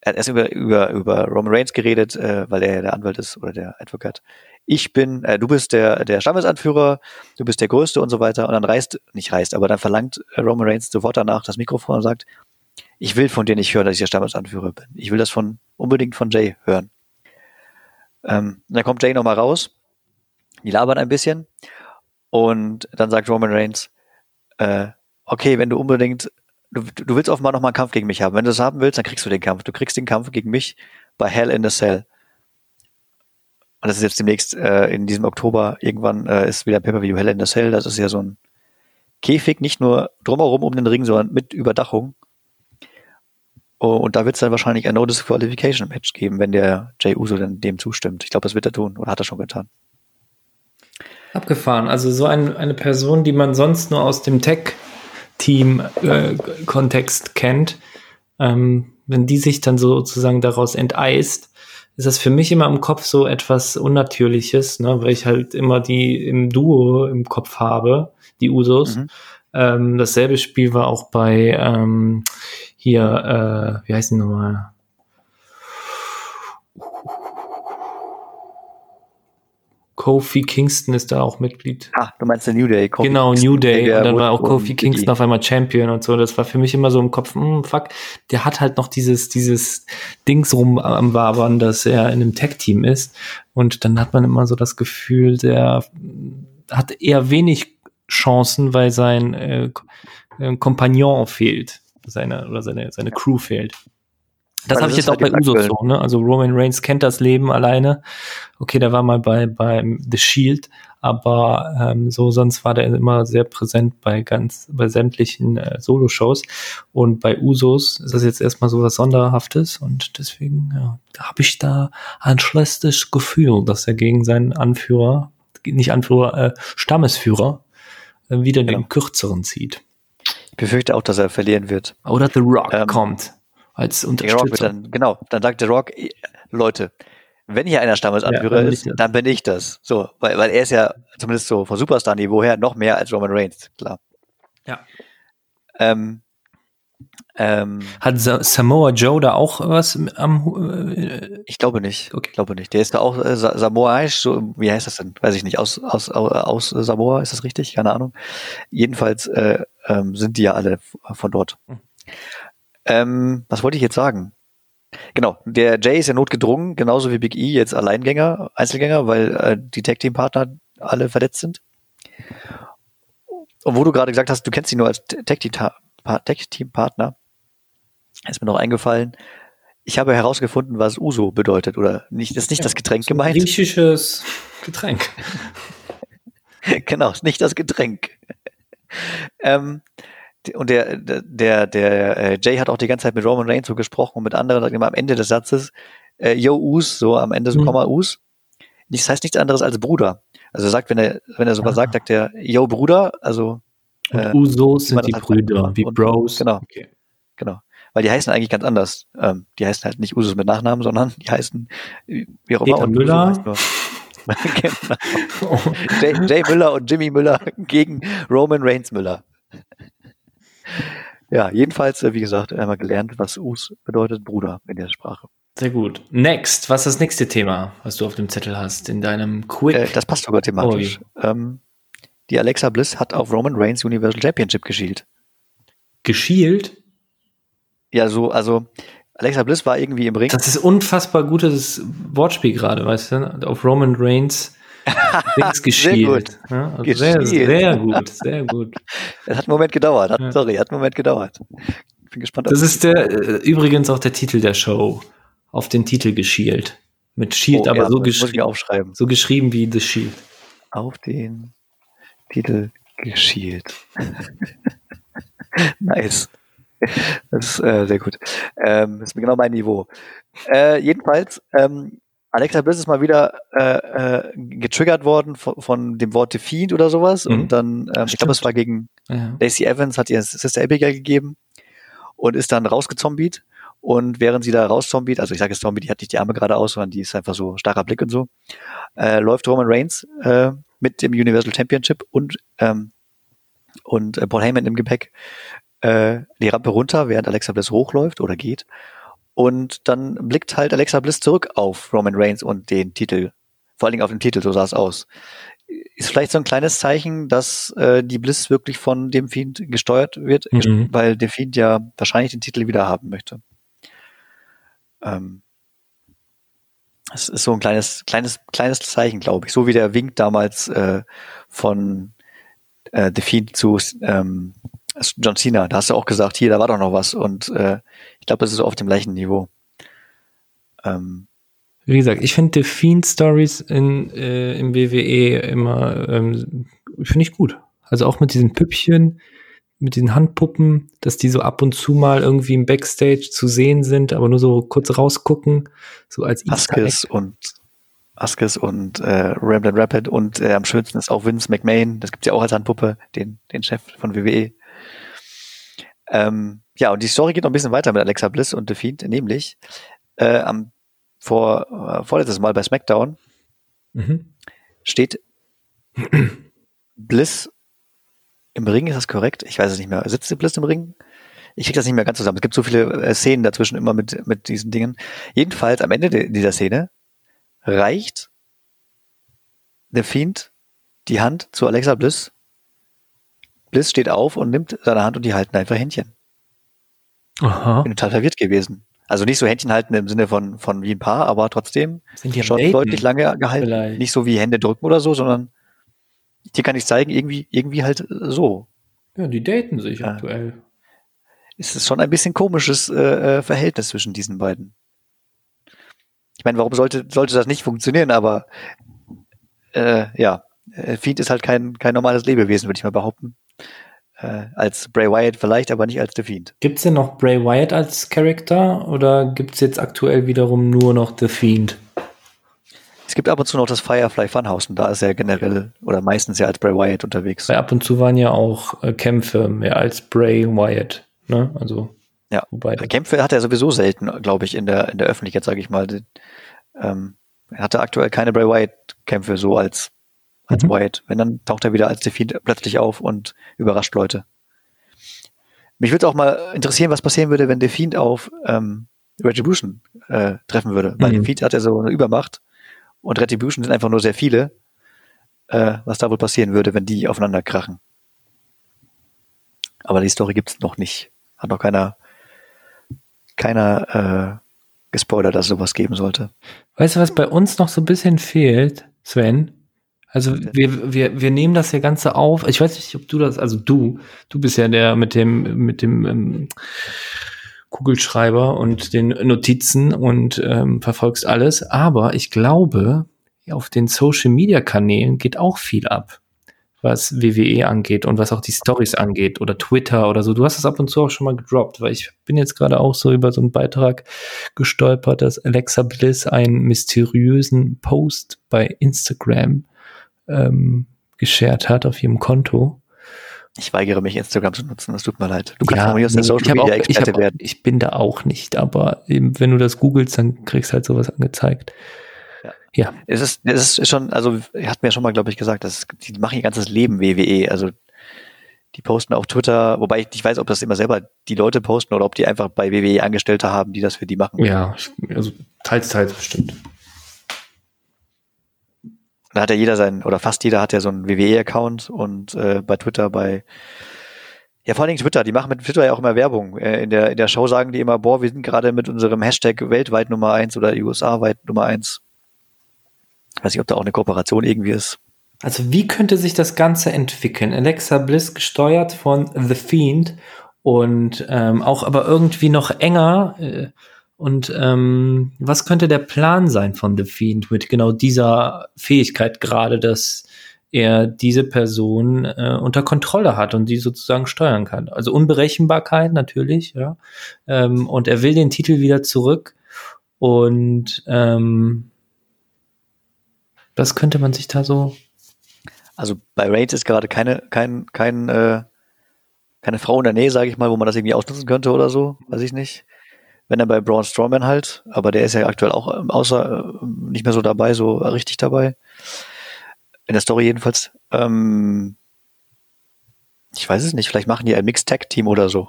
er hat erst über, über, über Roman Reigns geredet, äh, weil er der Anwalt ist oder der Advokat. Ich bin, äh, du bist der, der Stammesanführer, du bist der Größte und so weiter. Und dann reißt, nicht reißt, aber dann verlangt Roman Reigns sofort danach das Mikrofon und sagt, ich will von dir nicht hören, dass ich der Stammesanführer bin. Ich will das von unbedingt von Jay hören. Ähm, dann kommt Jay nochmal raus, die labern ein bisschen und dann sagt Roman Reigns, äh, okay, wenn du unbedingt, du, du willst offenbar nochmal einen Kampf gegen mich haben. Wenn du das haben willst, dann kriegst du den Kampf. Du kriegst den Kampf gegen mich bei Hell in the Cell. Und das ist jetzt demnächst äh, in diesem Oktober irgendwann äh, ist wieder Pay-Per-View Hell in the Cell. Das ist ja so ein Käfig, nicht nur drumherum um den Ring, sondern mit Überdachung. Und da wird es dann wahrscheinlich ein No Disqualification Match geben, wenn der Jay Uso dann dem zustimmt. Ich glaube, das wird er tun oder hat er schon getan. Abgefahren. Also so ein, eine Person, die man sonst nur aus dem Tech-Team-Kontext kennt, ähm, wenn die sich dann sozusagen daraus enteist, ist das für mich immer im Kopf so etwas Unnatürliches, ne, weil ich halt immer die im Duo im Kopf habe, die Usos. Mhm. Ähm, dasselbe Spiel war auch bei ähm, hier, äh, wie heißt die nochmal? Kofi Kingston ist da auch Mitglied. Ah, du meinst der New Day. Kofi genau, Kingston, New Day. der Und dann war auch Kofi. Kingston auf einmal Champion und so. Das war für mich immer so im Kopf, hm, fuck, der hat halt noch dieses, dieses Dings rum am Wabern, dass er in einem Tag-Team ist. Und dann hat man immer so das Gefühl, der hat eher wenig Chancen, weil sein äh, äh, Kompagnon fehlt. Seine, oder seine, seine Crew fehlt. Das Weil habe ich jetzt auch halt bei Usos so, ne? Also Roman Reigns kennt das Leben alleine. Okay, der war mal bei, bei The Shield, aber ähm, so sonst war der immer sehr präsent bei ganz, bei sämtlichen äh, Solo-Shows. Und bei Usos ist das jetzt erstmal so was Sonderhaftes und deswegen ja, habe ich da ein schlechtes Gefühl, dass er gegen seinen Anführer, nicht Anführer, äh, Stammesführer, äh, wieder Genau. den kürzeren zieht. Ich befürchte auch, dass er verlieren wird. Oder The Rock Ähm, kommt als Unterstützer. dann, genau, dann sagt der Rock, Leute, wenn hier einer Stammesanführer Ja, ist, dann bin ich das. So, weil, weil er ist ja zumindest so von Superstar-Niveau her noch mehr als Roman Reigns, klar. Ja. Ähm, ähm, Hat Sa Samoa Joe da auch was am äh, ich glaube nicht. Okay. Ich glaube nicht. Der ist da auch äh, Sa- Samoaisch, so, wie heißt das denn? Weiß ich nicht. Aus, aus, aus, aus Samoa, ist das richtig? Keine Ahnung. Jedenfalls äh, ähm, sind die ja alle von dort. Hm. Ähm, was wollte ich jetzt sagen? Genau, der Jay ist ja notgedrungen, genauso wie Big E jetzt Alleingänger, Einzelgänger, weil äh, die Tag-Team-Partner alle verletzt sind. Und wo du gerade gesagt hast, du kennst sie nur als Tag-Team-Partner, ist mir noch eingefallen, ich habe herausgefunden, was Uso bedeutet, oder nicht, ist nicht das Getränk gemeint. Griechisches Getränk. genau, ist nicht das Getränk. ähm, und der, der, der, äh, Jay hat auch die ganze Zeit mit Roman Reigns so gesprochen und mit anderen, sagt immer am Ende des Satzes, äh, Yo Us, so am Ende so Mhm. Komma Us. Das heißt nichts anderes als Bruder. Also er sagt, wenn er, wenn er sowas Ah. sagt, sagt er, Yo Bruder, also Und Äh, Usos sind die Brüder, wie Und- Bros. genau. Okay. Genau. Weil die heißen eigentlich ganz anders. Ähm, die heißen halt nicht Usus mit Nachnamen, sondern die heißen wie auch immer. Peter und Müller. genau. Jay, Jay Müller und Jimmy Müller gegen Roman Reigns Müller. Ja, jedenfalls, äh, wie gesagt, einmal gelernt, was Us bedeutet, Bruder in der Sprache. Sehr gut. Next, was ist das nächste Thema, was du auf dem Zettel hast in deinem Quick? Äh, das passt sogar thematisch. Ähm, die Alexa Bliss hat auf Roman Reigns Universal Championship geschielt. Geschielt? Ja, so, also Alexa Bliss war irgendwie im Ring. Das ist unfassbar gutes Wortspiel gerade, weißt du? Auf Roman Reigns Dings geschielt. Ja, also sehr, sehr gut, sehr gut. Es hat einen Moment gedauert. Hat, Ja. Sorry, hat einen Moment gedauert. Ich bin gespannt. Das ist der äh, übrigens auch der Titel der Show. Auf den Titel geschielt. Mit Shield, Oh, aber ja, so, geschrieben, so geschrieben wie The Shield. Auf den Titel geschielt. nice. Das ist äh, sehr gut. Ähm, das ist genau mein Niveau. Äh, jedenfalls, ähm, Alexa Bliss ist mal wieder äh, äh, getriggert worden von, von dem Wort Defeat oder sowas. Mhm. Und dann, ähm, ich glaube, es war gegen Ja. Lacey Evans, hat ihr Sister Abigail gegeben und ist dann rausgezombiet. Und während sie da rauszombiet, also ich sage jetzt Zombie, die hat nicht die Arme geradeaus, sondern die ist einfach so starker Blick und so, äh, läuft Roman Reigns äh, mit dem Universal Championship und, ähm, und äh, Paul Heyman im Gepäck äh, die Rampe runter, während Alexa Bliss hochläuft oder geht. Und dann blickt halt Alexa Bliss zurück auf Roman Reigns und den Titel. Vor allen Dingen auf den Titel, so sah es aus. Ist vielleicht so ein kleines Zeichen, dass äh, die Bliss wirklich von dem Fiend gesteuert wird, Mhm. weil der Fiend ja wahrscheinlich den Titel wieder haben möchte. Ähm, es ist so ein kleines, kleines, kleines Zeichen, glaube ich. So wie der Wink damals äh, von äh, The Fiend zu ähm, John Cena. Da hast du auch gesagt, hier, da war doch noch was. Und äh, ich glaube, das ist so auf dem gleichen Niveau. Ähm, Wie gesagt, ich finde die Fiend-Stories in, äh, im WWE immer, ähm, finde ich gut. Also auch mit diesen Püppchen, mit den Handpuppen, dass die so ab und zu mal irgendwie im Backstage zu sehen sind, aber nur so kurz rausgucken, so als. Askes und Askes und äh, Ramblin' Rapid und äh, am schönsten ist auch Vince McMahon, das gibt's ja auch als Handpuppe, den, den Chef von WWE. Ähm, ja, und die Story geht noch ein bisschen weiter mit Alexa Bliss und The Fiend, nämlich äh, am vor, äh, vorletztes Mal bei SmackDown Mhm. steht Bliss im Ring, ist das korrekt? Ich weiß es nicht mehr. Sitzt die Bliss im Ring? Ich krieg das nicht mehr ganz zusammen. Es gibt so viele äh, Szenen dazwischen immer mit, mit diesen Dingen. Jedenfalls am Ende de- dieser Szene reicht The Fiend die Hand zu Alexa Bliss. Bliss steht auf und nimmt seine Hand und die halten einfach Händchen. Aha. Bin total verwirrt gewesen. Also nicht so Händchen halten im Sinne von, von wie ein Paar, aber trotzdem Sind die schon Daten? deutlich lange gehalten. Vielleicht. Nicht so wie Hände drücken oder so, sondern hier kann ich zeigen, irgendwie, irgendwie halt so. Ja, die daten sich Ja. aktuell. Es ist schon ein bisschen komisches äh, äh, Verhältnis zwischen diesen beiden. Ich meine, warum sollte, sollte das nicht funktionieren, aber äh, ja, äh, Fiend ist halt kein, kein normales Lebewesen, würde ich mal behaupten. Äh, als Bray Wyatt vielleicht, aber nicht als The Fiend. Gibt's denn noch Bray Wyatt als Charakter oder gibt's jetzt aktuell wiederum nur noch The Fiend? Es gibt ab und zu noch das Firefly Funhouse und da ist er generell oder meistens ja als Bray Wyatt unterwegs. Weil ab und zu waren ja auch äh, Kämpfe mehr als Bray Wyatt. Ne? Also, Ja. wobei. Kämpfe hat er sowieso selten, glaube ich, in der, in der Öffentlichkeit, sage ich mal. Ähm, Er hatte aktuell keine Bray Wyatt-Kämpfe so als, als Mhm. Wyatt. Wenn, dann taucht er wieder als Defeat plötzlich auf und überrascht Leute. Mich würde auch mal interessieren, was passieren würde, wenn The Fiend auf ähm, Retribution äh, treffen würde. Weil Mhm. The Fiend hat ja so eine Übermacht und Retribution sind einfach nur sehr viele. Äh, was da wohl passieren würde, wenn die aufeinander krachen. Aber die Story gibt's noch nicht. Hat noch keiner, keiner äh, gespoilert, dass es sowas geben sollte. Weißt du, was bei uns noch so ein bisschen fehlt, Sven? Also wir, wir, wir nehmen das ja Ganze auf. Ich weiß nicht, ob du das, also du, du bist ja der mit dem, mit dem ähm, Kugelschreiber und den Notizen und ähm, verfolgst alles. Aber ich glaube, auf den Social Media Kanälen geht auch viel ab, was WWE angeht und was auch die Stories angeht oder Twitter oder so. Du hast es ab und zu auch schon mal gedroppt, weil ich bin jetzt gerade auch so über so einen Beitrag gestolpert, dass Alexa Bliss einen mysteriösen Post bei Instagram ähm, geshared hat auf ihrem Konto. Ich weigere mich, Instagram zu nutzen. Das tut mir leid. Du kannst Ja, von mir aus nee, Social ich Media auch- ich, Experte auch- werden. ich bin da auch nicht, aber eben, wenn du das googelst, dann kriegst du halt sowas angezeigt. Ja, Es ist, es ist schon, also hat mir schon mal, glaube ich, gesagt, dass die machen ihr ganzes Leben WWE. Also die posten auf Twitter, wobei ich nicht weiß, ob das immer selber die Leute posten oder ob die einfach bei WWE Angestellte haben, die das für die machen. ja, ich- also teils, teils bestimmt. Da hat ja jeder sein, oder fast jeder hat ja so einen WWE-Account und äh, bei Twitter, bei ja, vor allen Dingen Twitter, die machen mit Twitter ja auch immer Werbung. Äh, in, der, in der Show sagen die immer, boah, wir sind gerade mit unserem Hashtag weltweit Nummer eins oder USA-weit Nummer eins. Weiß nicht, ob da auch eine Kooperation irgendwie ist. Also wie könnte sich das Ganze entwickeln? Alexa Bliss gesteuert von The Fiend und ähm, auch aber irgendwie noch enger. Äh, und ähm, was könnte der Plan sein von The Fiend mit genau dieser Fähigkeit gerade, dass er diese Person äh, unter Kontrolle hat und die sozusagen steuern kann? Also Unberechenbarkeit natürlich, ja. Ähm, und er will den Titel wieder zurück und ähm, was könnte man sich da so Also bei Reigns ist gerade keine, kein, kein, äh, keine Frau in der Nähe, sage ich mal, wo man das irgendwie ausnutzen könnte oder so, weiß ich nicht. Wenn dann bei Braun Strowman halt, aber der ist ja aktuell auch ähm, außer äh, nicht mehr so dabei, so richtig dabei. In der Story jedenfalls. Ähm, ich weiß es nicht, vielleicht machen die ein Mixed Tag Team oder so.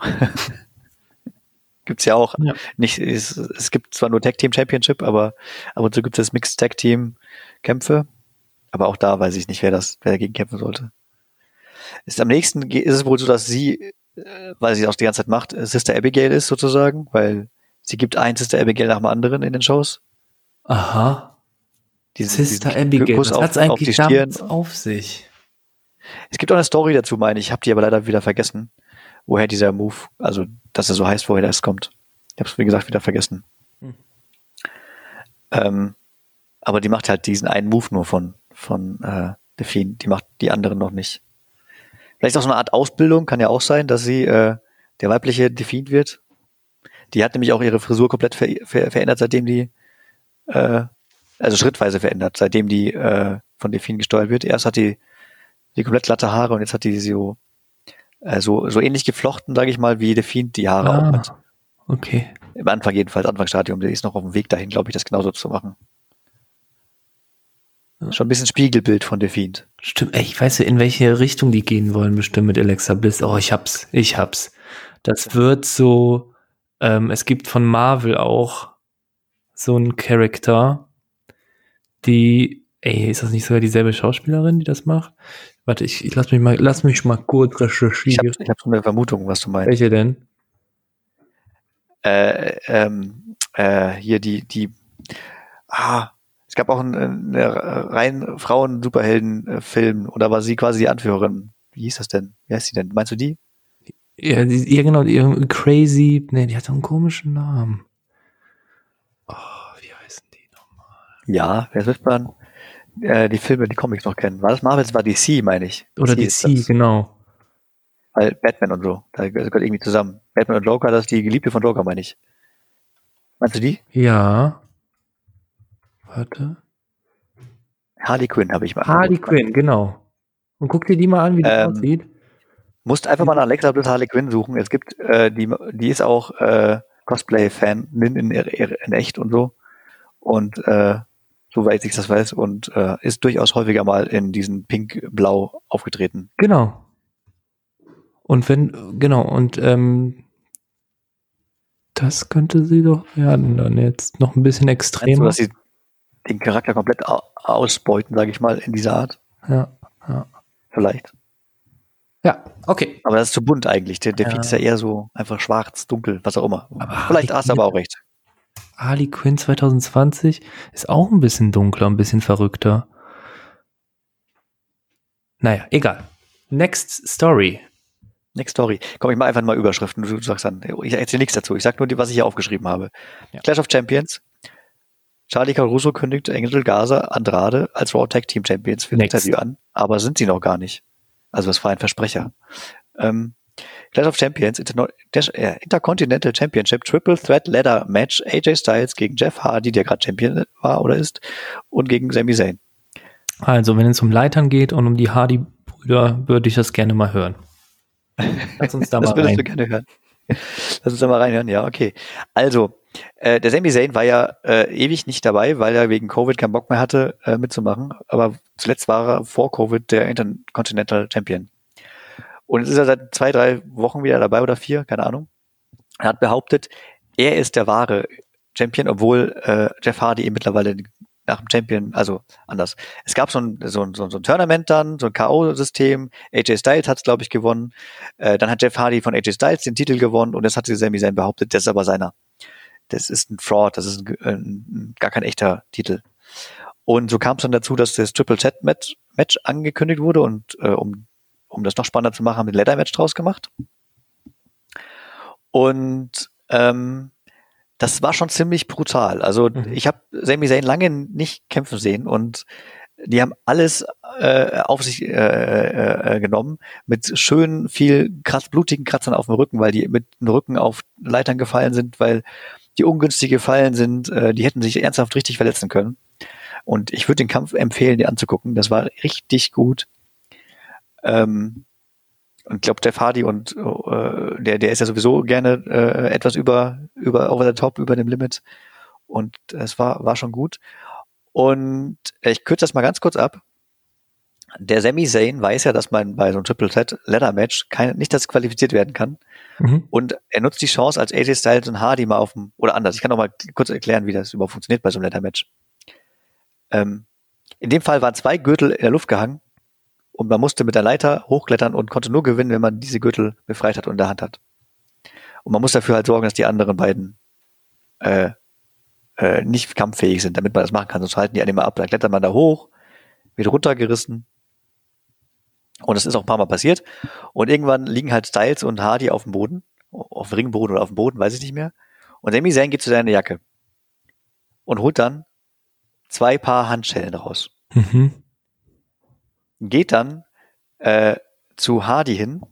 Gibt's ja auch. Ja. Nicht, es, es gibt zwar nur Tag Team Championship, aber ab und zu gibt es Mixed Tag Team Kämpfe. Aber auch da weiß ich nicht, wer das, wer dagegen kämpfen sollte. Ist am nächsten ist es wohl so, dass sie, äh, weil sie auch die ganze Zeit macht, Sister Abigail ist sozusagen, weil sie gibt ein Sister Abigail nach dem anderen in den Shows. Aha. Diesen, Sister diesen Abigail, Kuss was auf, auf die eigentlich Stirn. damit auf sich? Es gibt auch eine Story dazu, meine ich. Ich habe die aber leider wieder vergessen, woher dieser Move, also dass er so heißt, woher das kommt. Ich habe es wie gesagt wieder vergessen. Hm. Ähm, aber die macht halt diesen einen Move nur von von äh, The Fiend. Die macht die anderen noch nicht. Vielleicht auch so eine Art Ausbildung kann ja auch sein, dass sie äh, der weibliche The Fiend wird. Die hat nämlich auch ihre Frisur komplett ver ver verändert, seitdem die äh, also schrittweise verändert, seitdem die äh, von Fiend gesteuert wird. Erst hat die die komplett glatte Haare und jetzt hat die so äh, so, so ähnlich geflochten, sage ich mal, wie Fiend die Haare auch hat. Ah, okay. Im Anfang jedenfalls, Anfangsstadium, der ist noch auf dem Weg dahin, glaube ich, das genauso zu machen. Schon ein bisschen Spiegelbild von Fiend. Stimmt, ich weiß ja, in welche Richtung die gehen wollen, bestimmt mit Alexa Bliss. Oh, ich hab's, ich hab's. Das wird so, ähm, es gibt von Marvel auch so einen Charakter, die, ey, ist das nicht sogar dieselbe Schauspielerin, die das macht? Warte, ich, ich lass mich mal, lass mich mal kurz Ich habe recherchieren. ich hab so eine Vermutung, was du meinst. Welche denn? Äh, ähm, äh, hier die, die, ah, es gab auch einen, einen rein Frauen-Superhelden-Film und da war sie quasi die Anführerin. Wie hieß das denn? Wie heißt sie denn? Meinst du die? Ja, die, ja genau, die Crazy, nee, die hat einen komischen Namen. Oh, wie heißen die nochmal? Ja, wer wird man äh, die Filme, die Comics noch kennen? War das Marvel? Das war DC, meine ich. Oder DC, das. genau. Weil Batman und so, da gehört irgendwie zusammen. Batman und Joker, das ist die Geliebte von Joker, meine ich. Meinst du die? Ja. Warte. Harley Quinn habe ich mal. Harley Quinn, genau. Und guck dir die mal an, wie die Ähm, aussieht. Musst einfach mal nach Alexa Bliss Harley Quinn suchen. Es gibt, äh, die, die ist auch äh, Cosplay-Fan in, in, in echt und so. Und äh, soweit ich das weiß, und äh, ist durchaus häufiger mal in diesen Pink-Blau aufgetreten. Genau. Und wenn, genau, und ähm, das könnte sie doch werden dann jetzt noch ein bisschen extremer. dass sie den Charakter komplett ausbeuten, sage ich mal, in dieser Art. Ja, ja. Vielleicht. Ja, okay. Aber das ist zu bunt eigentlich. Der, der ja. ist ja eher so einfach schwarz, dunkel, was auch immer. Aber Vielleicht hast du aber auch recht. Harley Quinn 2020 ist auch ein bisschen dunkler, ein bisschen verrückter. Naja, egal. Next Story. Next Story. Komm, ich mal einfach mal Überschriften. Du, sagst dann, ich erzähle nichts dazu. Ich sag nur, was ich hier aufgeschrieben habe. Ja. Clash of Champions. Charlie Caruso kündigt Angel Gaza Andrade als Raw Tag Team Champions für ein Interview an, aber sind sie noch gar nicht. Also das war ein Versprecher. Ähm, Clash of Champions Interno äh, Intercontinental Championship Triple Threat Ladder Match AJ Styles gegen Jeff Hardy, der gerade Champion war oder ist, und gegen Sami Zayn. Also, wenn es um Leitern geht und um die Hardy-Brüder, würde ich das gerne mal hören. Lass uns da mal das würdest rein. du gerne hören. Lass uns da mal reinhören, ja, okay. Also, äh, der Sami Zayn war ja äh, ewig nicht dabei, weil er wegen Covid keinen Bock mehr hatte, äh, mitzumachen. Aber zuletzt war er vor Covid der Intercontinental Champion. Und jetzt ist er seit zwei, drei Wochen wieder dabei oder vier, keine Ahnung. Er hat behauptet, er ist der wahre Champion, obwohl äh, Jeff Hardy eben mittlerweile nach dem Champion, also anders. Es gab so ein, so ein, so ein Tournament dann, so ein K.O.-System. AJ Styles hat es, glaube ich, gewonnen. Äh, dann hat Jeff Hardy von AJ Styles den Titel gewonnen und jetzt hat Sami Zayn behauptet, das ist aber seiner. Das ist ein Fraud, das ist ein, ein, gar kein echter Titel. Und so kam es dann dazu, dass das Triple Chat Match, Match angekündigt wurde und äh, um, um das noch spannender zu machen, haben wir ein Leather Match draus gemacht. Und ähm, das war schon ziemlich brutal. Also mhm. ich habe Sami Zayn lange nicht kämpfen sehen und die haben alles äh, auf sich äh, äh, genommen mit schön viel krass blutigen Kratzern auf dem Rücken, weil die mit dem Rücken auf Leitern gefallen sind, weil die ungünstig gefallen sind. Äh, die hätten sich ernsthaft richtig verletzen können. Und ich würde den Kampf empfehlen, dir anzugucken. Das war richtig gut. Ähm, und ich glaube, Jeff Hardy und äh, der, der ist ja sowieso gerne äh, etwas über, über over the top, über dem Limit. Und es war, war schon gut. Und ich kürze das mal ganz kurz ab. Der Sami Zayn weiß ja, dass man bei so einem Triple Threat Ladder Match kein, nicht das qualifiziert werden kann. Mhm. Und er nutzt die Chance, als AJ Styles und Hardy mal auf dem, oder anders, ich kann noch mal kurz erklären, wie das überhaupt funktioniert bei so einem Ladder Match. Ähm, in dem Fall waren zwei Gürtel in der Luft gehangen und man musste mit der Leiter hochklettern und konnte nur gewinnen, wenn man diese Gürtel befreit hat und in der Hand hat. Und man muss dafür halt sorgen, dass die anderen beiden äh, äh, nicht kampffähig sind, damit man das machen kann. Sonst halten die einen immer ab. Dann klettert man da hoch, wird runtergerissen. Und das ist auch ein paar Mal passiert. Und irgendwann liegen halt Styles und Hardy auf dem Boden, auf dem Ringboden oder auf dem Boden, weiß ich nicht mehr. Und Sami Zayn geht zu seiner Jacke und holt dann zwei Paar Handschellen raus. Mhm geht dann äh, zu Hardy hin.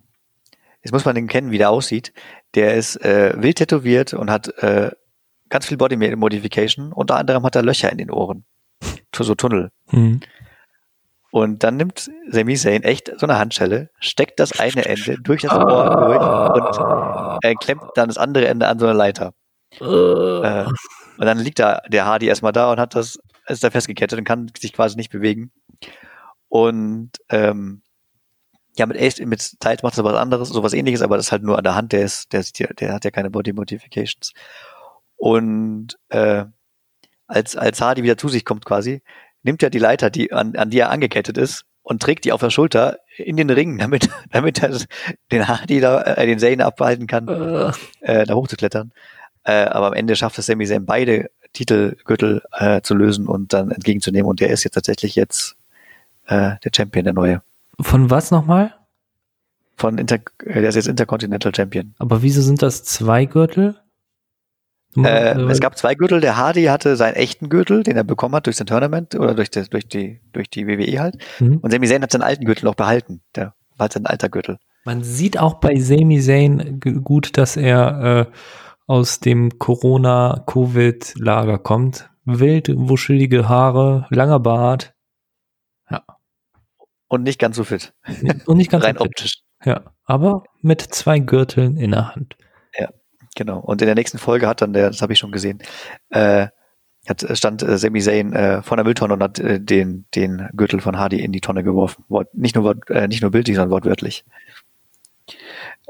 Jetzt muss man den kennen, wie der aussieht. Der ist äh, wild tätowiert und hat äh, ganz viel Body Modification. Unter anderem hat er Löcher in den Ohren. So Tunnel. Mhm. Und dann nimmt Sami Zayn echt so eine Handschelle, steckt das eine Ende durch das Ohr durch und äh, klemmt dann das andere Ende an so eine Leiter. Äh, und dann liegt da der Hardy erstmal da und hat das, ist da festgekettet und kann sich quasi nicht bewegen. Und ähm, ja, mit Ace, mit Styles macht er was anderes, sowas ähnliches, aber das ist halt nur an der Hand, der ist, der, der, hat ja keine Body Modifications. Und äh, als, als Hardy wieder zu sich kommt quasi, nimmt er die Leiter, die, an, an die er angekettet ist, und trägt die auf der Schulter in den Ring, damit, damit er den Hardy da, äh, den Zane abhalten kann, uh. äh, da hochzuklettern. Äh, aber am Ende schafft es Sami Zayn beide Titelgürtel äh, zu lösen und dann entgegenzunehmen und der ist jetzt tatsächlich jetzt äh, der Champion, der neue. Von was nochmal? Von Inter, äh, der ist jetzt Intercontinental Champion. Aber wieso sind das zwei Gürtel? Äh, es gab zwei Gürtel. Der Hardy hatte seinen echten Gürtel, den er bekommen hat durch sein Tournament oder durch, die, durch die durch die WWE halt. Mhm. Und Sami Zayn hat seinen alten Gürtel noch behalten. Der war halt sein alter Gürtel. Man sieht auch bei Sami Zayn gut, dass er äh, aus dem Corona-Covid-Lager kommt. Wild, wuschelige Haare, langer Bart. Und nicht ganz so fit. Und nicht ganz Rein so fit. optisch. Ja, aber mit zwei Gürteln in der Hand. Ja, genau. Und in der nächsten Folge hat dann der, das habe ich schon gesehen, äh, hat, stand äh, Sami Zayn äh, vor der Mülltonne und hat äh, den, den Gürtel von Hardy in die Tonne geworfen. Wort, nicht nur Wort, äh, nicht nur bildlich, sondern wortwörtlich.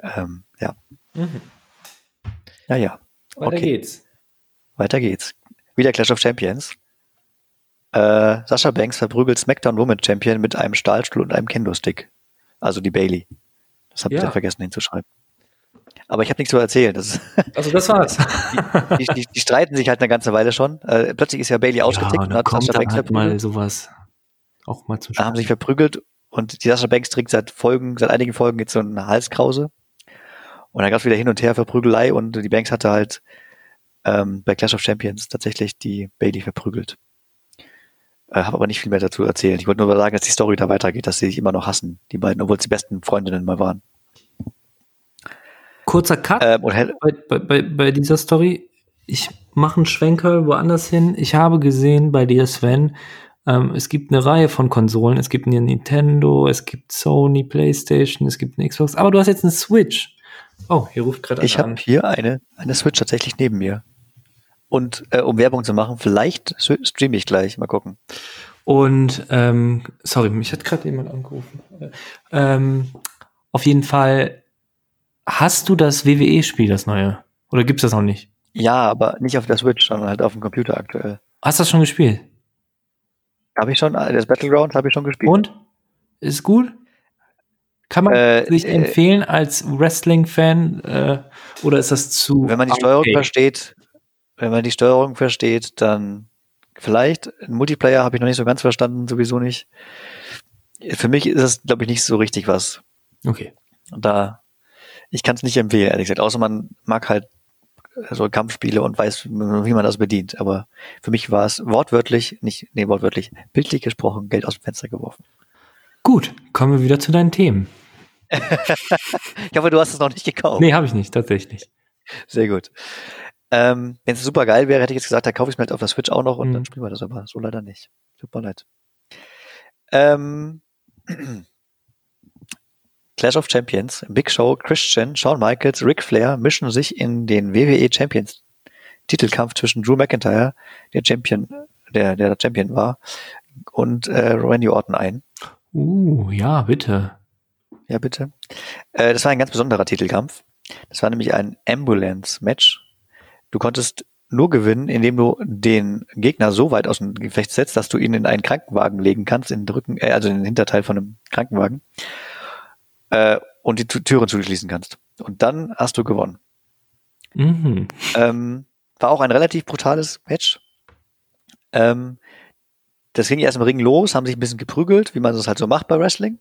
Ähm, ja. Mhm. Naja. Weiter okay. geht's. Weiter geht's. Wieder Clash of Champions. Äh, Sascha Banks verprügelt SmackDown Women Champion mit einem Stahlstuhl und einem Kendo-Stick. Also die Bailey. Das habe ja. ich dann vergessen hinzuschreiben. Aber ich habe nichts zu erzählen. Das also das war's. die, die, die, streiten sich halt eine ganze Weile schon. Äh, plötzlich ist ja Bailey ausgetickt ja, und, hat Sascha Banks halt mal sowas auch mal zu Da haben sich verprügelt und die Sascha Banks trägt seit Folgen, seit einigen Folgen jetzt so eine Halskrause. Und dann gab es wieder hin und her Verprügelei und die Banks hatte halt ähm, bei Clash of Champions tatsächlich die Bailey verprügelt. Äh, habe aber nicht viel mehr dazu erzählt. Ich wollte nur sagen, dass die Story da weitergeht, dass sie sich immer noch hassen, die beiden, obwohl sie besten Freundinnen mal waren. Kurzer Cut ähm, bei, bei, bei dieser Story. Ich mache einen Schwenker woanders hin. Ich habe gesehen bei dir, Sven, ähm, es gibt eine Reihe von Konsolen. Es gibt eine Nintendo, es gibt Sony, PlayStation, es gibt eine Xbox. Aber du hast jetzt eine Switch. Oh, hier ruft gerade Ich habe hier eine, eine Switch tatsächlich neben mir. Und äh, um Werbung zu machen, vielleicht streame ich gleich. Mal gucken. Und ähm, sorry, mich hat gerade jemand angerufen. Ähm, auf jeden Fall, hast du das WWE-Spiel, das neue? Oder gibt's das noch nicht? Ja, aber nicht auf der Switch, sondern halt auf dem Computer aktuell. Hast du das schon gespielt? Habe ich schon, das Battleground habe ich schon gespielt. Und? Ist gut? Kann man äh, sich äh, empfehlen als Wrestling-Fan äh, oder ist das zu. Wenn man die Steuerung okay. versteht, wenn man die Steuerung versteht, dann vielleicht. Multiplayer habe ich noch nicht so ganz verstanden, sowieso nicht. Für mich ist das, glaube ich, nicht so richtig was. Okay. Da, ich kann es nicht empfehlen, ehrlich gesagt. Außer man mag halt so Kampfspiele und weiß, wie man das bedient. Aber für mich war es wortwörtlich, nicht, nee, wortwörtlich, bildlich gesprochen, Geld aus dem Fenster geworfen. Gut, kommen wir wieder zu deinen Themen. ich hoffe, du hast es noch nicht gekauft. Nee, habe ich nicht, tatsächlich. Sehr gut. Ähm, Wenn es super geil wäre, hätte ich jetzt gesagt, dann kaufe ich es mir halt auf der Switch auch noch und mhm. dann spielen wir das aber so leider nicht. Super nett. Ähm, Clash of Champions, Big Show, Christian, Shawn Michaels, Ric Flair mischen sich in den WWE Champions Titelkampf zwischen Drew McIntyre, der Champion, der der Champion war, und äh, Randy Orton ein. Uh, ja, bitte. Ja, bitte. Äh, das war ein ganz besonderer Titelkampf. Das war nämlich ein Ambulance-Match. Du konntest nur gewinnen, indem du den Gegner so weit aus dem Gefecht setzt, dass du ihn in einen Krankenwagen legen kannst, in den Rücken, äh, also in den Hinterteil von einem Krankenwagen, äh, und die Türen zuschließen kannst. Und dann hast du gewonnen. Mhm. Ähm, war auch ein relativ brutales Match. Ähm, das ging erst im Ring los, haben sich ein bisschen geprügelt, wie man das halt so macht bei Wrestling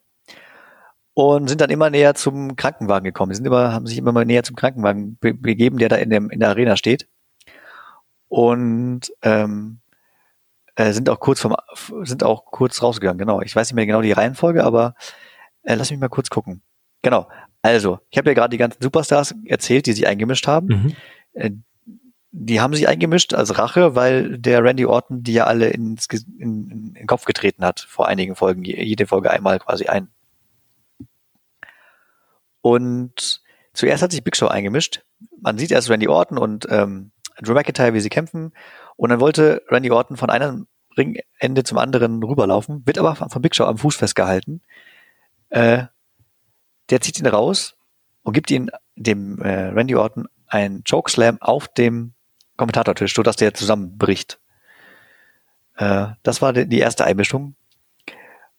und sind dann immer näher zum Krankenwagen gekommen. Die sind immer, haben sich immer mal näher zum Krankenwagen be begeben, der da in, dem, in der Arena steht. Und ähm, äh, sind auch kurz vom, sind auch kurz rausgegangen. Genau. Ich weiß nicht mehr genau die Reihenfolge, aber äh, lass mich mal kurz gucken. Genau. Also, ich habe ja gerade die ganzen Superstars erzählt, die sich eingemischt haben. Mhm. Äh, die haben sich eingemischt als Rache, weil der Randy Orton die ja alle ins, in, in, in den Kopf getreten hat vor einigen Folgen, jede Folge einmal quasi ein. Und zuerst hat sich Big Show eingemischt. Man sieht erst Randy Orton und ähm, Drew McIntyre, wie sie kämpfen. Und dann wollte Randy Orton von einem Ringende zum anderen rüberlaufen, wird aber von Big Show am Fuß festgehalten. Äh, der zieht ihn raus und gibt ihn dem äh, Randy Orton ein Chokeslam auf dem Kommentatortisch, so dass der zusammenbricht. Äh, das war die erste Einmischung.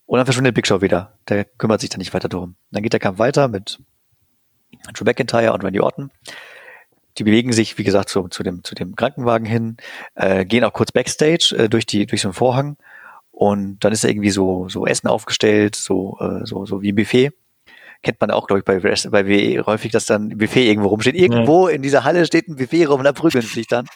Und dann verschwindet Big Show wieder. Der kümmert sich dann nicht weiter darum. Dann geht der Kampf weiter mit Drew McIntyre und Randy Orton. Die bewegen sich, wie gesagt, zu, zu, dem, zu dem Krankenwagen hin, äh, gehen auch kurz Backstage äh, durch, die, durch so einen Vorhang. Und dann ist da irgendwie so, so Essen aufgestellt, so, äh, so, so wie ein Buffet. Kennt man auch, glaube ich, bei, bei WE häufig, dass dann ein Buffet irgendwo rumsteht. Irgendwo ja. in dieser Halle steht ein Buffet rum und da prügeln sich dann.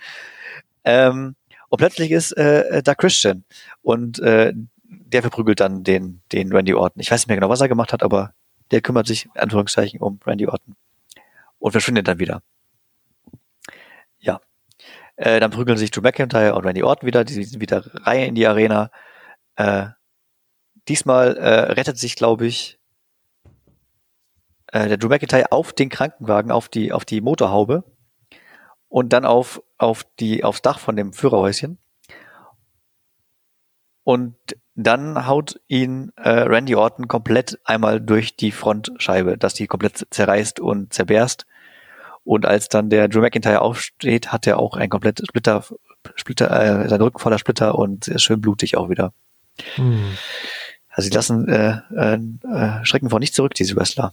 Ähm, und plötzlich ist äh, da Christian. Und äh, der verprügelt dann den, den Randy Orton. Ich weiß nicht mehr genau, was er gemacht hat, aber der kümmert sich, in Anführungszeichen, um Randy Orton. Und verschwindet dann wieder. Ja. Äh, dann prügeln sich Drew McIntyre und Randy Orton wieder, die sind wieder rein in die Arena. Äh, diesmal äh, rettet sich, glaube ich, äh, der Drew McIntyre auf den Krankenwagen, auf die, auf die Motorhaube und dann auf, auf die, aufs Dach von dem Führerhäuschen. und dann haut ihn äh, Randy Orton komplett einmal durch die Frontscheibe, dass die komplett zerreißt und zerberst. Und als dann der Drew McIntyre aufsteht, hat er auch ein komplett Splitter, Splitter, äh, sein Rücken voller Splitter und ist schön blutig auch wieder. Hm. Also sie lassen äh, äh, äh, schrecken vor nicht zurück, diese Wrestler.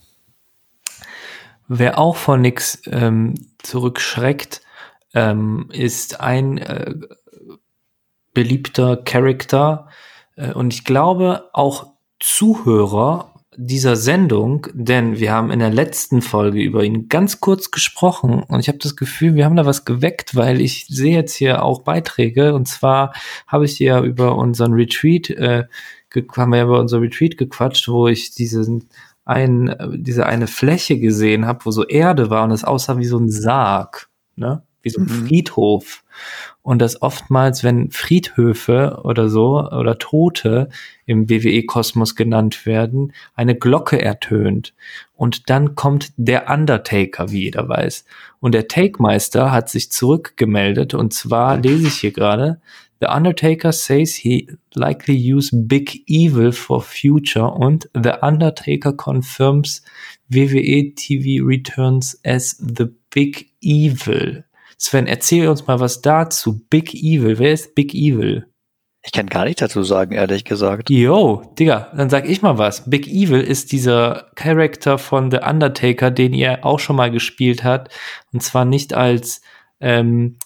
Wer auch vor nix ähm, zurückschreckt, ähm, ist ein äh, beliebter Charakter und ich glaube auch Zuhörer dieser Sendung, denn wir haben in der letzten Folge über ihn ganz kurz gesprochen und ich habe das Gefühl, wir haben da was geweckt, weil ich sehe jetzt hier auch Beiträge und zwar habe ich ja über unseren Retreat, äh, haben wir ja über unser Retreat gequatscht, wo ich diesen ein, diese eine Fläche gesehen habe, wo so Erde war und es aussah wie so ein Sarg, ne? Wie so ein mhm. Friedhof und dass oftmals, wenn Friedhöfe oder so oder Tote im WWE-Kosmos genannt werden, eine Glocke ertönt. Und dann kommt der Undertaker, wie jeder weiß. Und der Takemeister hat sich zurückgemeldet und zwar lese ich hier gerade, The Undertaker says he likely use Big Evil for future und The Undertaker confirms WWE TV returns as the Big Evil. Sven, erzähl uns mal was dazu. Big Evil. Wer ist Big Evil? Ich kann gar nicht dazu sagen, ehrlich gesagt. Yo, Digga, dann sag ich mal was. Big Evil ist dieser Charakter von The Undertaker, den ihr auch schon mal gespielt habt. Und zwar nicht als ähm,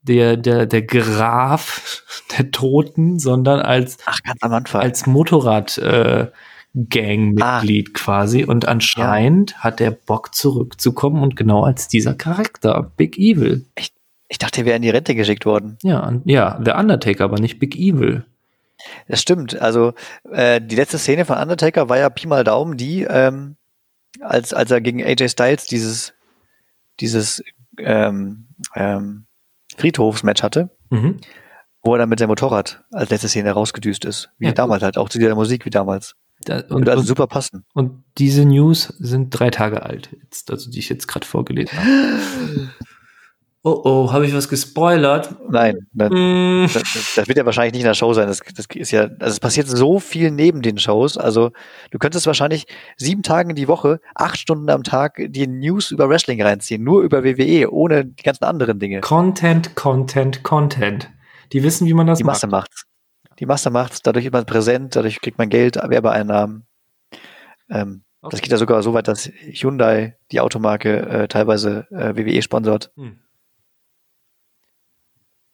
der, der, der Graf der Toten, sondern als, Ach, ganz am Anfang. als Motorrad, äh, Gangmitglied ah. quasi und anscheinend ja. hat er Bock zurückzukommen und genau als dieser Charakter, Big Evil. Ich, ich dachte, er wäre in die Rente geschickt worden. Ja, ja, The Undertaker, aber nicht Big Evil. Das stimmt. Also äh, die letzte Szene von Undertaker war ja Pi mal Daumen die, ähm, als, als er gegen AJ Styles dieses, dieses ähm, ähm, Friedhofsmatch hatte, mhm. wo er dann mit seinem Motorrad als letzte Szene rausgedüst ist. Wie ja, damals halt, auch zu dieser Musik wie damals. Da, und, Würde also und, super passen. Und diese News sind drei Tage alt, jetzt, also die ich jetzt gerade vorgelesen habe. Oh oh, habe ich was gespoilert? Nein, nein mm. das, das, wird ja wahrscheinlich nicht in der Show sein. Das, das ist ja, also es passiert so viel neben den Shows. Also du könntest wahrscheinlich sieben Tage die Woche, acht Stunden am Tag die News über Wrestling reinziehen, nur über WWE, ohne die ganzen anderen Dinge. Content, Content, Content. Die wissen, wie man das die macht. Die Masse macht's. Die Masse macht's, dadurch ist man präsent, dadurch kriegt man Geld, Werbeeinnahmen. Ähm, okay. Das geht ja sogar so weit, dass Hyundai, die Automarke, äh, teilweise äh, WWE sponsort. Hm.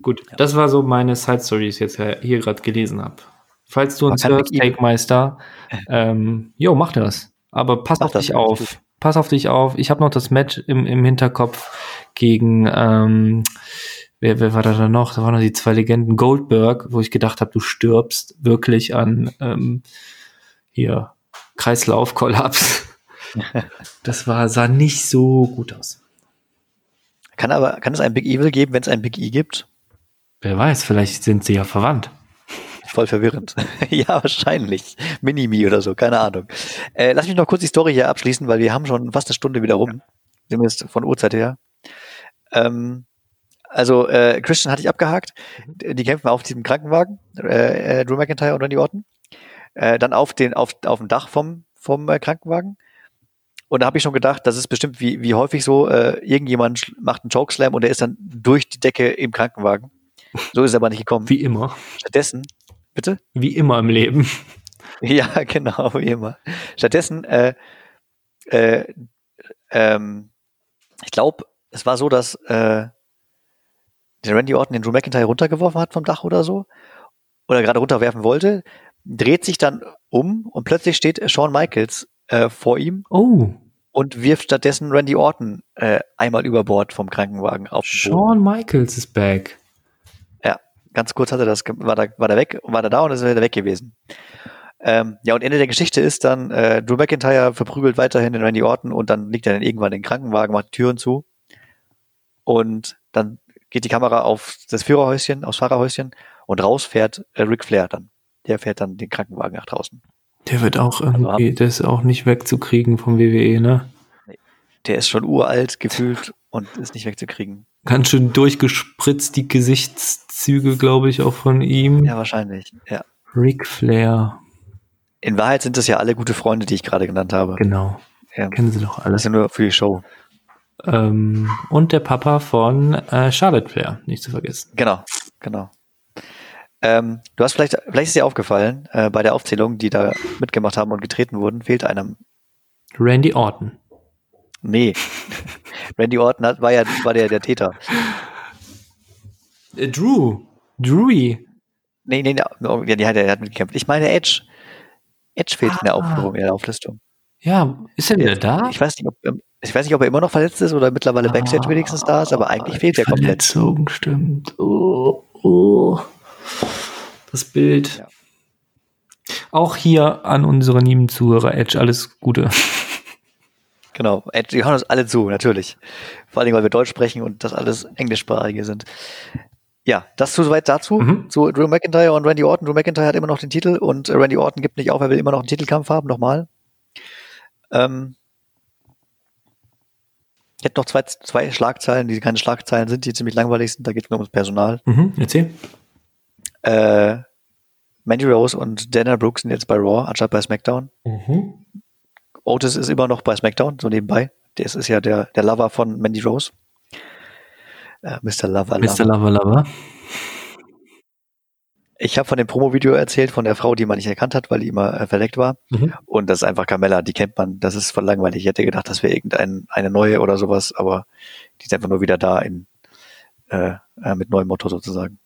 Gut, ja. das war so meine Side Stories jetzt hier gerade gelesen habe. Falls du uns hörst, Take-Meister, ähm, jo, mach das. Aber pass mach auf dich auf. Gut. Pass auf dich auf. Ich habe noch das Match im, im Hinterkopf gegen ähm, wer, wer war da dann noch? Da waren noch die zwei Legenden. Goldberg, wo ich gedacht habe, du stirbst wirklich an ähm, hier Kreislaufkollaps. das war, sah nicht so gut aus. Kann aber, kann es ein Big Evil geben, wenn es ein Big E gibt? Wer weiß, vielleicht sind sie ja verwandt. Voll verwirrend. ja, wahrscheinlich. Minimi oder so, keine Ahnung. Äh, lass mich noch kurz die Story hier abschließen, weil wir haben schon fast eine Stunde wieder rum. Zumindest von Uhrzeit her. Ähm, also äh, Christian hatte ich abgehakt. Mhm. Die kämpfen auf diesem Krankenwagen, äh, äh, Drew McIntyre und Randy Orton. Äh, dann auf den auf, auf dem Dach vom vom äh, Krankenwagen. Und da habe ich schon gedacht, das ist bestimmt wie, wie häufig so, äh, irgendjemand macht einen Chokeslam und der ist dann durch die Decke im Krankenwagen. So ist es aber nicht gekommen. Wie immer. Stattdessen, bitte? Wie immer im Leben. Ja, genau, wie immer. Stattdessen, äh, äh, ähm, ich glaube, es war so, dass äh, der Randy Orton den Drew McIntyre runtergeworfen hat vom Dach oder so, oder gerade runterwerfen wollte, dreht sich dann um und plötzlich steht Shawn Michaels äh, vor ihm oh. und wirft stattdessen Randy Orton äh, einmal über Bord vom Krankenwagen auf den Shawn Michaels ist back. Ja, ganz kurz hat er das, war da, war da weg, war da da und ist wieder weg gewesen. Ähm, ja, und Ende der Geschichte ist dann, äh, Drew McIntyre verprügelt weiterhin den Randy Orton und dann liegt er dann irgendwann in den Krankenwagen, macht die Türen zu. Und dann geht die Kamera auf das Führerhäuschen, aufs Fahrerhäuschen und raus fährt äh, Ric Flair dann. Der fährt dann den Krankenwagen nach draußen. Der wird auch also irgendwie, also, der ist auch nicht wegzukriegen vom WWE, ne? Der ist schon uralt gefühlt und ist nicht wegzukriegen. Ganz schön durchgespritzt, die Gesichtszüge, glaube ich, auch von ihm. Ja, wahrscheinlich, ja. Ric Flair. In Wahrheit sind das ja alle gute Freunde, die ich gerade genannt habe. Genau. Ja. Kennen sie doch Das alle. ist ja nur für die Show. Ähm, und der Papa von äh, Charlotte Flair, nicht zu vergessen. Genau, genau. Ähm, du hast vielleicht, vielleicht ist dir aufgefallen, äh, bei der Aufzählung, die da mitgemacht haben und getreten wurden, fehlt einem. Randy Orton. Nee. Randy Orton hat, war ja war der, der Täter. Äh, Drew. Drewy. Nee, nee, nee, ja, die hat, der hat mitgekämpft. Ich meine Edge. Edge fehlt in der Ah. Aufführung, in der Auflistung. Ja, ist er wieder da? Ich weiß nicht, ob, ich weiß nicht, ob er immer noch verletzt ist oder mittlerweile Backstage wenigstens da ist, aber eigentlich fehlt er komplett. Verletzung, stimmt. Oh, oh. Das Bild. Ja. Auch hier an unsere lieben Zuhörer Edge alles Gute. Genau. Edge, die hören uns alle zu, natürlich. Vor allem, weil wir Deutsch sprechen und das alles Englischsprachige sind. Ja, das zu soweit dazu. Mhm. Zu Drew McIntyre und Randy Orton. Drew McIntyre hat immer noch den Titel und Randy Orton gibt nicht auf, er will immer noch einen Titelkampf haben, nochmal. Ähm, ich hätte noch zwei, zwei Schlagzeilen, die keine Schlagzeilen sind, die ziemlich langweilig sind. Da geht es nur ums Personal. Mhm, erzähl. Äh, Mandy Rose und Dana Brooks sind jetzt bei Raw, anstatt bei SmackDown. Mhm. Otis ist immer noch bei SmackDown, so nebenbei. Das ist ja der, der Lover von Mandy Rose. Äh, Mr. Lover, Mr. Lover. Lover Lover. Ich habe von dem Promo-Video erzählt, von der Frau, die man nicht erkannt hat, weil die immer äh, verdeckt war. Mhm. Und das ist einfach Carmella, die kennt man. Das ist voll langweilig. Ich hätte gedacht, das wäre irgendeine eine neue oder sowas, aber die ist einfach nur wieder da in, äh, äh, mit neuem Motto sozusagen.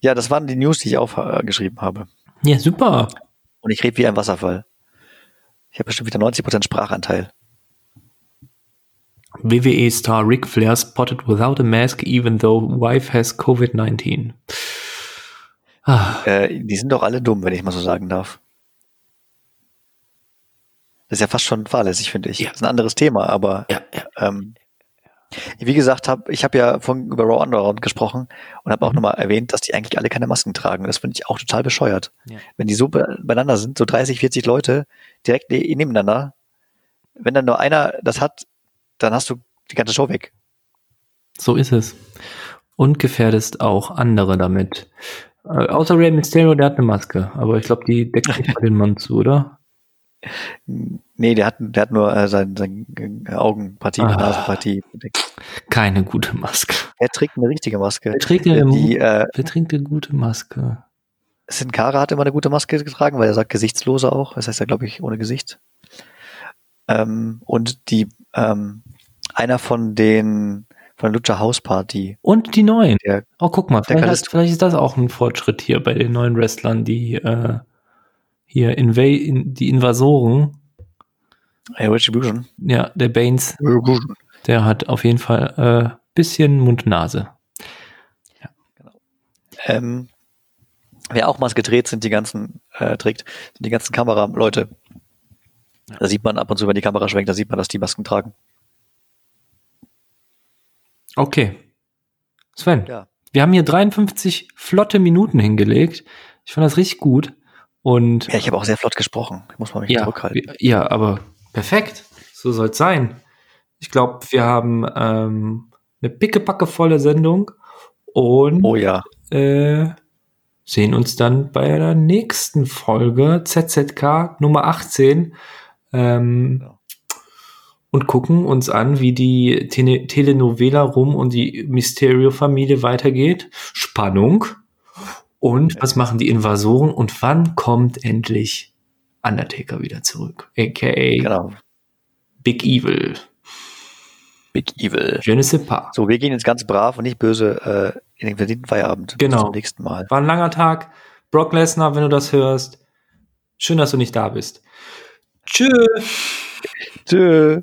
Ja, das waren die News, die ich aufgeschrieben habe. Ja, super. Und ich rede wie ein Wasserfall. Ich habe bestimmt wieder 90% Sprachanteil. WWE-Star Ric Flair spotted without a mask even though wife has COVID-19. Ah, Äh, die sind doch alle dumm, wenn ich mal so sagen darf. Das ist ja fast schon fahrlässig, finde ich. Ja. Das ist ein anderes Thema, aber ja, ja. ähm, wie gesagt, hab, ich habe ja von über Raw Underground gesprochen und habe auch Mhm. nochmal erwähnt, dass die eigentlich alle keine Masken tragen. Das finde ich auch total bescheuert. Ja. Wenn die so be beieinander sind, so 30, 40 Leute direkt ne nebeneinander, wenn dann nur einer das hat, dann hast du die ganze Show weg. So ist es. Und gefährdest auch andere damit. Äh, außer Rey Mysterio, der hat eine Maske, aber ich glaube, die deckt nicht den Mund zu, oder? Nee, der hat, der hat nur äh, sein, sein äh, Augenpartie, Ah. Nasenpartie. Keine gute Maske. Er trägt eine richtige Maske. Wer trägt eine, Die, äh, wer trägt eine gute Maske? Sin Cara hat immer eine gute Maske getragen, weil er sagt gesichtslose auch. Das heißt ja, glaube ich, ohne Gesicht. Ähm, und die, ähm, einer von den, von der Lucha House Party, Und die neuen. der, Oh, guck mal, vielleicht, hat, vielleicht ist das auch ein Fortschritt hier bei den neuen Wrestlern, die äh, hier Inva in, die Invasoren, äh, Retribution. ja, der Baines, Retribution. der hat auf jeden Fall äh, bisschen Mund-Nase. Ähm, wer auch Maske dreht, sind die ganzen, äh, trägt, sind die ganzen Kameraleute. Da sieht man ab und zu, wenn die Kamera schwenkt, da sieht man, dass die Masken tragen. Okay. Sven, Ja. wir haben hier 53 flotte Minuten hingelegt. Ich fand das richtig gut. Und Ja, ich habe auch sehr flott gesprochen. Ich muss mal mich ja, zurückhalten. ja, aber perfekt. So soll's sein. Ich glaube, wir haben ähm, eine pickepackevolle Sendung und Oh ja. äh, sehen uns dann bei der nächsten Folge ZZK Nummer 18 ähm, Ja. Und gucken uns an, wie die Tele Telenovela rum und die Mysterio-Familie weitergeht. Spannung. Und was machen die Invasoren und wann kommt endlich Undertaker wieder zurück? AKA Genau. Big Evil. Big Evil. Je ne sais pas. So, wir gehen jetzt ganz brav und nicht böse äh, in den verdienten Feierabend. Genau. Bis zum nächsten Mal. War ein langer Tag. Brock Lesnar, wenn du das hörst. Schön, dass du nicht da bist. Tschüss. Tschö.